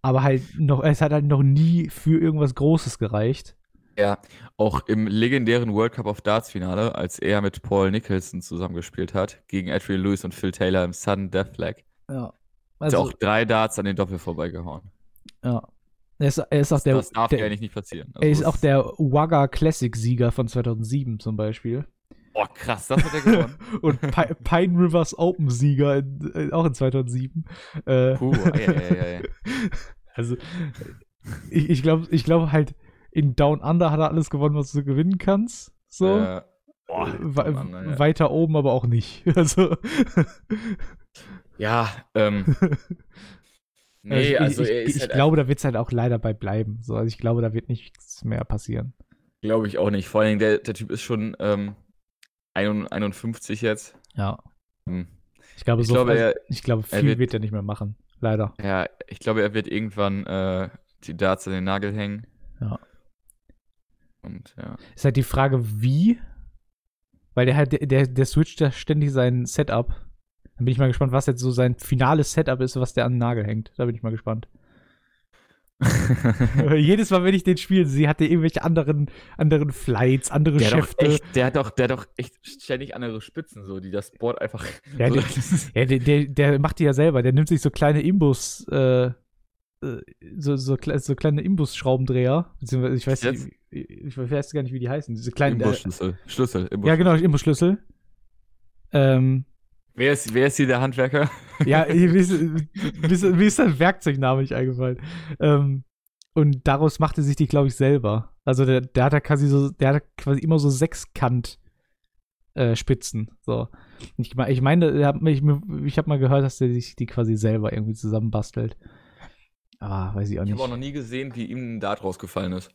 Aber halt noch, es hat halt noch nie für irgendwas Großes gereicht. Ja, auch im legendären World Cup of Darts Finale, als er mit Paul Nicholson zusammengespielt hat, gegen Adrian Lewis und Phil Taylor im Sudden Death Flag, Ja. hat Also, er auch drei Darts an den Doppel vorbeigehauen. ja. Er ist, er ist auch der, das darf der ja eigentlich nicht passieren. er ist Also auch der Wagga Classic-Sieger von 2007 zum Beispiel. Boah, krass, das hat er gewonnen. Und Pi Pine Rivers Open-Sieger in, äh, auch in 2007. Äh, Puh, ei, ei, ei. Also, ich, ich glaube ich glaub halt, in Down Under hat er alles gewonnen, was du gewinnen kannst. So. Äh, boah, We Mann, ja. Weiter oben aber auch nicht. Also, ja, ähm. Nee, ich, also ich, er ist ich halt glaube, da wird es halt auch leider bei bleiben. So, also ich glaube, da wird nichts mehr passieren. Glaube ich auch nicht. Vor allem, der, der Typ ist schon ähm, 51 jetzt. Ja. Hm. Ich glaube, Ich so glaube, also, er- ich glaube er viel wird- wird er nicht mehr machen. Leider. Ja, ich glaube, er wird irgendwann äh, die Darts an den Nagel hängen. Ja. Und ja. Ist halt die Frage, wie. Weil der halt, der, der, der switcht ja ständig sein Setup. Dann bin ich mal gespannt, was jetzt so sein finales Setup ist, was der an den Nagel hängt. Da bin ich mal gespannt. Jedes Mal, wenn ich den spiele, sie hatte irgendwelche anderen, anderen Flights, andere Der Schäfte. echt, der, hat doch, der hat doch echt ständig andere Spitzen, so, die das Board einfach. Ja, so, der- Ja, der, der, der macht die ja selber. Der nimmt sich so kleine Imbus, äh, so, so, kle- so kleine Imbus-Schraubendreher. Beziehungsweise, ich weiß, Jetzt? nicht, ich weiß gar nicht, wie die heißen. Diese kleinen. Äh, Imbusschlüssel. Schlüssel. ja, Imbusschlüssel. genau, Imbusschlüssel. Ähm, Wer ist, wer ist hier der Handwerker? ja, mir ist, mir ist, sein Werkzeugname nicht eingefallen. Ähm, und daraus machte sich die, glaube ich, selber. Also der, der hat ja quasi so, der hat quasi immer so Sechskant äh, Spitzen. So. Ich, me- ich meine, mich- ich habe mal gehört, dass der sich die quasi selber irgendwie zusammenbastelt. Ah, weiß ich auch Ich nicht. habe auch noch nie gesehen, wie ihm ein Dart rausgefallen ist.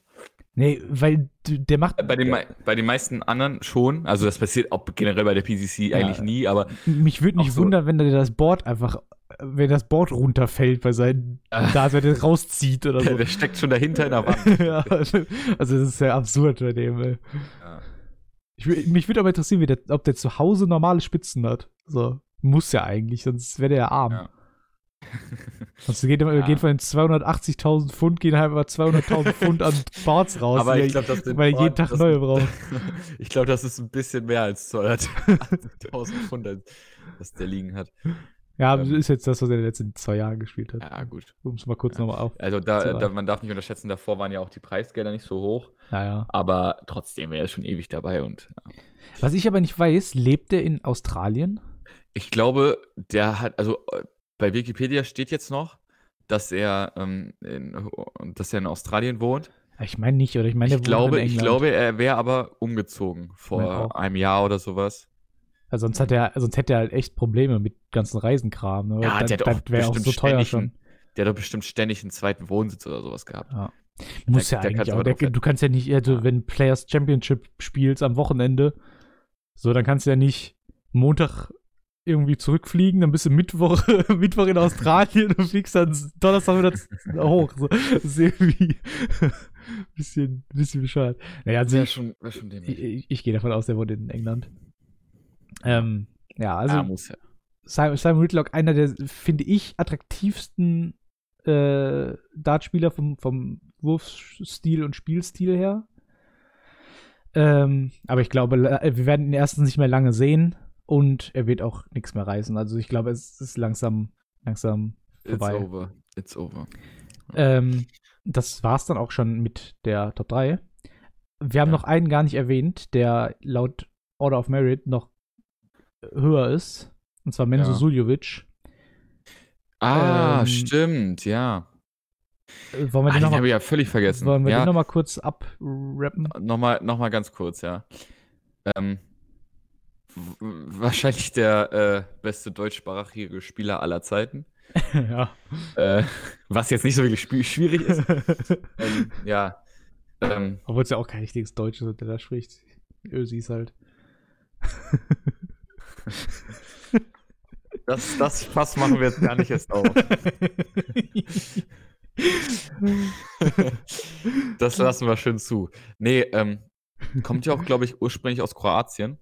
nee, weil der macht. Bei den, bei den meisten anderen schon. Also, das passiert auch generell bei der PCC eigentlich nie, aber mich würde nicht so- wundern, wenn der das Board einfach, wenn das Board runterfällt bei seinen, da wenn der rauszieht oder der, so. der steckt schon dahinter in der Wand. ja, also das ist ja absurd bei dem. Ey. Ja. Ich, mich würde aber interessieren, der, ob der zu Hause normale Spitzen hat. So. Muss ja eigentlich, sonst wäre der ja arm. Ja. Sonst geht, Ja. geht von den 280.000 Pfund, gehen halt immer 200.000 Pfund an Boards raus. Aber ich glaube, dass den weil er jeden Tag das- neue braucht. ich glaube, das ist ein bisschen mehr als 280.000 Pfund, das der liegen hat. Ja, Ähm. das ist jetzt das, was er in den letzten zwei Jahren gespielt hat. Ja, gut. Um es mal kurz Ja. nochmal auf. Also da, da, man darf nicht unterschätzen, davor waren ja auch die Preisgelder nicht so hoch, Naja. aber trotzdem, er ist schon ewig dabei und ja. Was ich aber nicht weiß, lebt er in Australien? ich glaube, der hat, also bei Wikipedia steht jetzt noch, dass er, ähm, in, dass er in Australien wohnt. Ich meine nicht, oder ich meine, Ich glaube, ich glaube, er wäre aber umgezogen vor einem Jahr oder sowas. Also sonst, hat er, sonst hätte er halt echt Probleme mit ganzen Reisenkram. Ne? Ja, Dann- der wäre auch so teuer schon. einen- Der hat doch bestimmt ständig einen zweiten Wohnsitz oder sowas gehabt. Muss der- ja eigentlich auch. Der, du kannst ja nicht, also, Ja. wenn Players Championship spielst am Wochenende, so, dann kannst du ja nicht Montag irgendwie zurückfliegen, dann bist du Mittwoch, Mittwoch in Australien und fliegst dann Donnerstag wieder hoch. So. Das ist irgendwie bisschen, bisschen bescheuert. Naja, also ich, schon, schon ich, ich, ich gehe davon aus, der wohnt in England. Ähm, Ja, also ja, muss ja. Simon, Simon Whitlock, einer der, finde ich, attraktivsten äh, Dartspieler vom, vom Wurfstil und Spielstil her. Ähm, aber ich glaube, la- wir werden ihn erstens nicht mehr lange sehen und er wird auch nichts mehr reißen. Also ich glaube, es ist langsam, langsam It's vorbei. over. It's over. Ähm, das war's dann auch schon mit der Top 3. Wir haben Ja. noch einen gar nicht erwähnt, der laut Order of Merit noch höher ist. Und zwar Menzo Ja. Suljovic. Ah, Ähm, stimmt, ja. Äh, Wollen wir Ah, den den nochmal habe ich ja völlig vergessen. wollen wir ja, den noch mal kurz abrappen? Nochmal, noch mal ganz kurz, ja. Ähm, wahrscheinlich der äh, beste deutschsprachige Spieler aller Zeiten. ja. Äh, was jetzt nicht so wirklich schwi- schwierig ist. ähm, ja. Ähm, Obwohl es ja auch kein richtiges Deutsch ist, der da spricht. Ösi ist halt. das, das Fass machen wir jetzt gar nicht erst auf. das lassen wir schön zu. Nee, ähm, kommt ja auch, glaube ich, ursprünglich aus Kroatien.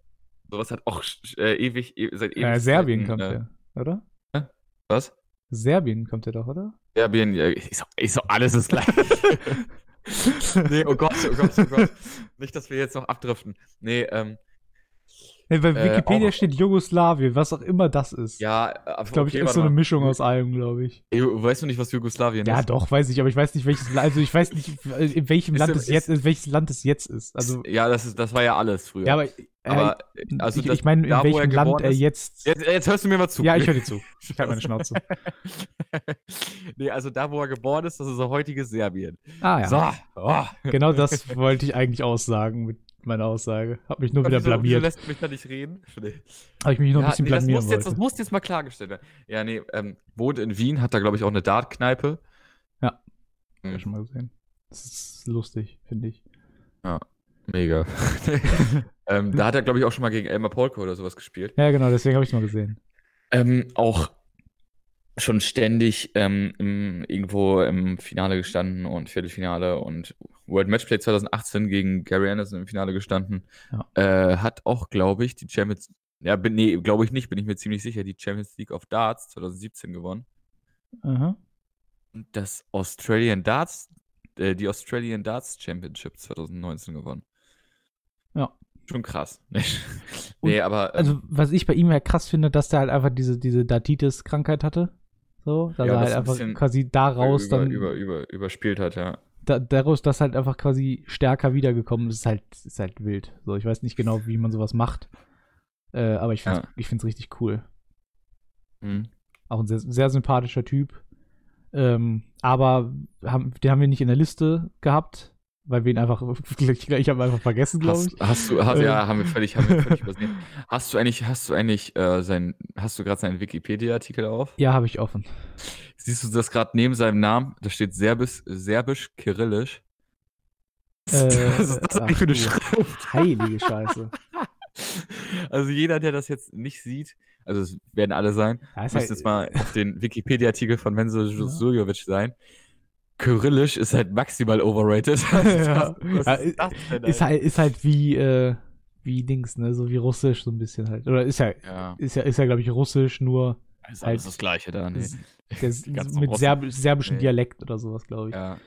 Sowas hat auch äh, ewig, e seit ewig. äh, Serbien kommt er, oder? Was? Serbien kommt er doch, oder? Serbien, ja, ist, doch- ist doch alles das gleiche. nee, oh Gott, oh Gott, oh Gott. Nicht, dass wir jetzt noch abdriften. Nee, ähm, Hey, bei Äh, Wikipedia auch- steht Jugoslawien, was auch immer das ist. ja, aber Das glaube ich, okay, ist warte so eine. Mischung aus allem, glaube ich. Weißt du nicht, was Jugoslawien Ja, ist? doch, weiß ich, aber ich weiß nicht, welches Land, also ich weiß nicht, in welchem Ist Land es jetzt, in welches Land es jetzt ist. Also, ja, das, ist, das war ja alles früher. ja, aber, äh, aber also ich, das, ich meine, in da, welchem Land er ist- jetzt. Jetzt, jetzt hörst du mir mal zu. ja, ich höre dir zu. Ich halte meine Schnauze. nee, also da, wo er geboren ist, das ist so heutiges Serbien. Ah ja, So, oh. genau das wollte ich eigentlich aussagen mit meiner Aussage. Hab mich nur wieder Wieso- blamiert. lässt du mich da nicht reden? Nee. Habe ich mich noch ein Ja, bisschen nee, das, blamieren muss jetzt, das muss jetzt mal klargestellt werden. Ja, nee, ähm, wohnt in Wien, hat da, glaube ich, auch eine Dart-Kneipe. Ja. Hab ich schon mal gesehen. Das ist lustig, finde ich. Mega. ähm, da hat er, glaube ich, auch schon mal gegen Elmar Polko oder sowas gespielt. Ja, genau, deswegen habe ich es mal gesehen. Ähm, auch schon ständig ähm, im, irgendwo im Finale gestanden und Viertelfinale und World Matchplay 2018 gegen Gary Anderson im Finale gestanden. Ja. Äh, hat auch, glaube ich, die Champions, ja, bin, nee, glaube ich nicht, bin ich mir ziemlich sicher, die Champions League of Darts 2017 gewonnen. Aha. Und das Australian Darts, äh, die Australian Darts Championship 2019 gewonnen. Ja. Schon krass. nee, aber ähm, Also, was ich bei ihm ja krass finde, dass der halt einfach diese, diese Datitis-Krankheit hatte. So, dass Ja, er das halt ein einfach quasi daraus über, dann, über, über, überspielt hat, ja. da, daraus das halt einfach quasi stärker wiedergekommen ist, ist halt, ist halt wild. So, ich weiß nicht genau, wie man sowas macht. Äh, aber ich finde es Ja. ich find's richtig cool. Mhm. Auch ein sehr, sehr sympathischer Typ. Ähm, aber haben, den haben wir nicht in der Liste gehabt, weil wir ihn einfach, ich, habe einfach vergessen, glaube ich. Hast, du, hast, Ähm. ja, haben wir völlig, haben wir völlig übersehen. Hast du eigentlich, hast du eigentlich äh, sein, hast du gerade seinen Wikipedia-Artikel auf? Ja, habe ich offen. Siehst du das gerade neben seinem Namen? Da steht Serbisch, Serbisch, Kyrillisch. Äh, Was ist das eigentlich für eine ach Schrift? Heilige Scheiße. Also jeder, der das jetzt nicht sieht, also es werden alle sein, Ja, ist muss halt- jetzt mal auf den Wikipedia-Artikel von Menzo Ja. Suljovic sein. Kyrillisch ist halt maximal overrated. Ja. Ja, ist halt, ist halt wie, äh, wie Dings, ne? So wie Russisch, so ein bisschen halt. Oder ist ja, Ja, ist ja, ist ja, glaube ich, Russisch, nur ist halt- alles das Gleiche da. Ganzen mit. Serb serbischen Nee. Dialekt oder sowas, glaube ich. Ja.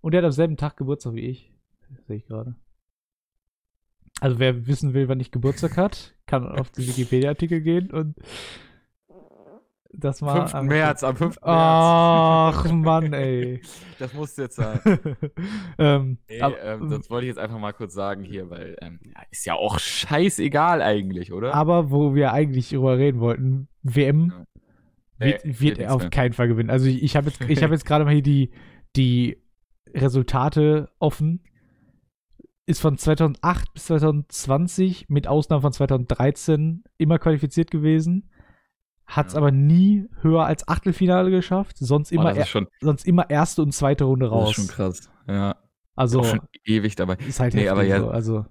Und der hat am selben Tag Geburtstag wie ich. Sehe ich gerade. Also wer wissen will, wann ich Geburtstag hat, kann auf den Wikipedia-Artikel gehen und das mal. 5. einfach- März, am 5. März. Ach, Mann, ey. Das muss jetzt sein. ähm, aber, ähm, das wollte ich jetzt einfach mal kurz sagen hier, weil ähm, ist ja auch scheißegal eigentlich, oder? aber wo wir eigentlich drüber reden wollten, WM Ja. wird, Nee, wird wird er auf mehr. keinen Fall gewinnen. Also ich, ich habe jetzt, ich hab jetzt gerade mal hier die, die Resultate offen. Ist von 2008 bis 2020 mit Ausnahme von 2013 immer qualifiziert gewesen. Hat es Ja. aber nie höher als Achtelfinale geschafft. Sonst immer, das er, ist schon, sonst immer erste und zweite Runde das raus. ist schon krass. Ja, also auch schon ewig dabei. ist halt Nee, aber ja- so. Also,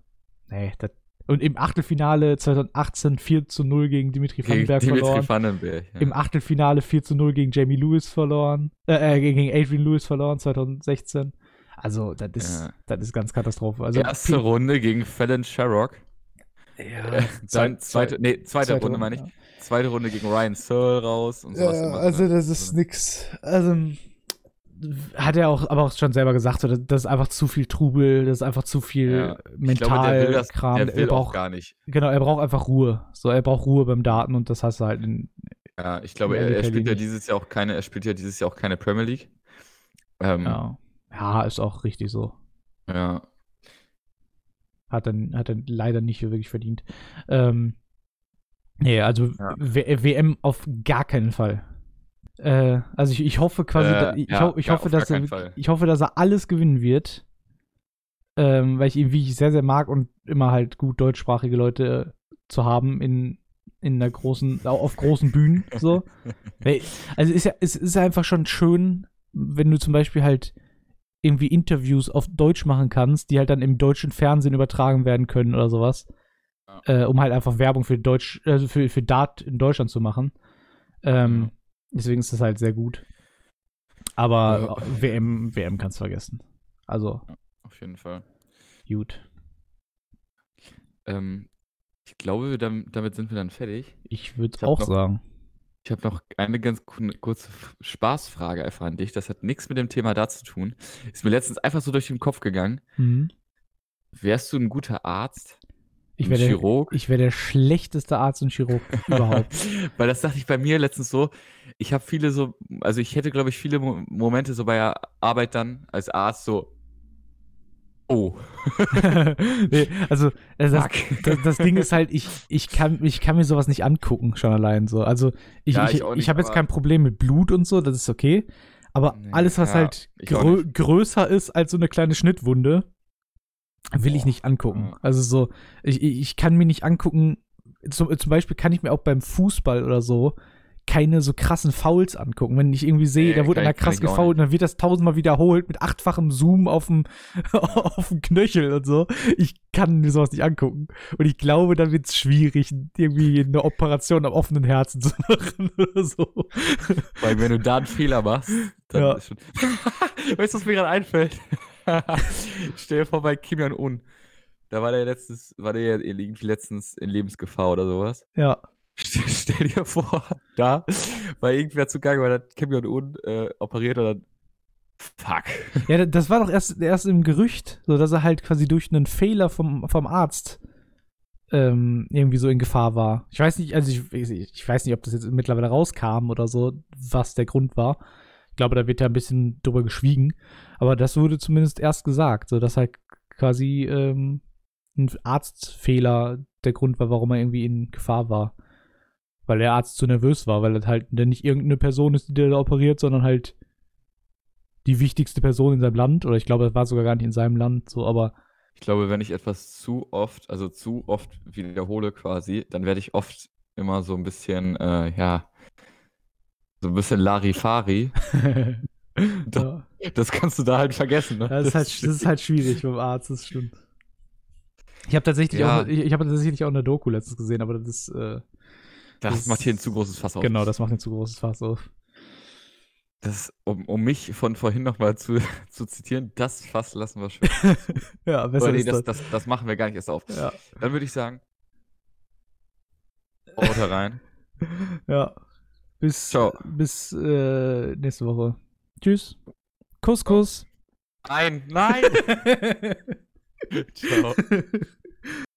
nee, das, und im Achtelfinale 2018 4 zu 0 gegen Dimitri Gegen Vandenberg Dimitri verloren. Vandenberg. Ja. Im Achtelfinale 4 zu 0 gegen Jamie Lewis verloren. Äh, äh, gegen Adrian Lewis verloren 2016. Also, das ist, Ja. das ist ganz Katastrophe. Also, Erste Runde gegen Fallon Sherrock. Ja, Dann zweite, nee, zweite, Runde meine ich. Ja. Zweite Runde gegen Ryan Searle raus und sowas. Ja, immer, also ne? das ist nix. Also hat er auch, aber auch schon selber gesagt, so, das ist einfach zu viel Trubel, das ist einfach zu viel Ja, Ich mental glaube, der will das, Kram. der er will auch braucht, gar nicht. genau, er braucht einfach Ruhe. So, er braucht Ruhe beim Daten und das hast du halt in, Ja, ich glaube, Ja, er, er spielt ja dieses Jahr auch keine, er spielt ja dieses Jahr auch keine Premier League. Ähm, ja. ja. ja, ist auch richtig so. Hat er, hat er leider nicht wirklich verdient. Ähm, nee, also Ja. WM auf gar keinen Fall. Äh, also ich, ich hoffe quasi, Äh, da, ich, ja, ho ich ja, hoffe, dass er, Fall. ich hoffe, dass er alles gewinnen wird. Ähm, weil ich ihn, wie ich sehr, sehr mag und immer halt gut deutschsprachige Leute zu haben in, in einer großen, au- auf großen Bühnen, so. Also ist ja, es ist einfach schon schön, wenn du zum Beispiel halt irgendwie Interviews auf Deutsch machen kannst, die halt dann im deutschen Fernsehen übertragen werden können oder sowas. Äh, um halt einfach Werbung für Deutsch, also für, für Dart in Deutschland zu machen. Ähm, Deswegen ist das halt sehr gut. Aber WM, WM kannst du vergessen. Also, Auf jeden Fall. gut. Ähm, ich glaube, wir dam- damit sind wir dann fertig. Ich würde auch noch- sagen. Ich habe noch eine ganz ku- kurze Spaßfrage einfach an dich. Das hat nichts mit dem Thema da zu tun. Ist mir letztens einfach so durch den Kopf gegangen. Mhm. Wärst du ein guter Arzt? Ich wäre der, ich der schlechteste Arzt und Chirurg überhaupt. Weil das dachte ich bei mir letztens so. Ich habe viele so, also ich hätte, glaube ich, viele Mo Momente so bei der Arbeit dann als Arzt so. Oh, nee, also, also das, das, das Ding ist halt, ich, ich, kann, ich kann mir sowas nicht angucken, schon allein so. Also, ich, Ja, ich, ich ich, habe jetzt kein Problem mit Blut und so, das ist okay. Aber Nee, alles, was ja, halt grö nicht. größer ist als so eine kleine Schnittwunde, will ich Boah, nicht angucken. Also so, ich, ich ich kann mir nicht angucken, zum, zum Beispiel kann ich mir auch beim Fußball oder so keine so krassen Fouls angucken. Wenn ich irgendwie sehe, Nee, da wurde einer ich- krass ich gefoult, dann wird das tausendmal wiederholt mit achtfachem Zoom auf dem, auf dem Knöchel und so. Ich kann mir sowas nicht angucken. Und ich glaube, dann wird es schwierig, irgendwie eine Operation am offenen Herzen zu machen oder so. Weil wenn du da einen Fehler machst, dann Ja. ist schon. weißt du, was mir gerade einfällt? Stell dir vor, bei Kim Jong-un. Da war der letztens, war der ja irgendwie letztens in Lebensgefahr oder sowas. Ja. Stell, dir vor, da war irgendwer zugange, weil hat Kim Jong-un äh, operiert und dann. Fuck. Ja, das war doch erst, erst im Gerücht, so dass er halt quasi durch einen Fehler vom, vom Arzt ähm, irgendwie so in Gefahr war. Ich weiß nicht, also ich, ich weiß nicht, ob das jetzt mittlerweile rauskam oder so, was der Grund war. Ich glaube, da wird ja ein bisschen drüber geschwiegen. Aber das wurde zumindest erst gesagt, so dass halt quasi ähm, ein Arztfehler der Grund war, warum er irgendwie in Gefahr war. Weil der Arzt zu nervös war, weil das halt nicht irgendeine Person ist, die da operiert, sondern halt die wichtigste Person in seinem Land. Oder ich glaube, das war sogar gar nicht in seinem Land so, aber Ich glaube, wenn ich etwas zu oft, also zu oft wiederhole quasi, dann werde ich oft immer so ein bisschen, äh, ja, so ein bisschen Larifari. ja. Das kannst du da halt vergessen, ne? das, ist halt, das ist halt schwierig beim Arzt, das stimmt. Ich habe tatsächlich, Ja. auch, ich, ich habe tatsächlich auch eine Doku letztens gesehen, aber das ist, äh, Das, das- macht hier ein zu großes Fass auf. genau, das macht ein zu großes Fass auf. Das, um, um mich von vorhin nochmal zu, zu zitieren, das Fass lassen wir schön. Ja, besser nee, das, das. das, das machen wir gar nicht erst auf. Ja, Dann würde ich sagen, haut rein. ja. Bis, Ciao. bis äh, nächste Woche. Tschüss. Kuss, Kuss. Nein, nein! Ciao.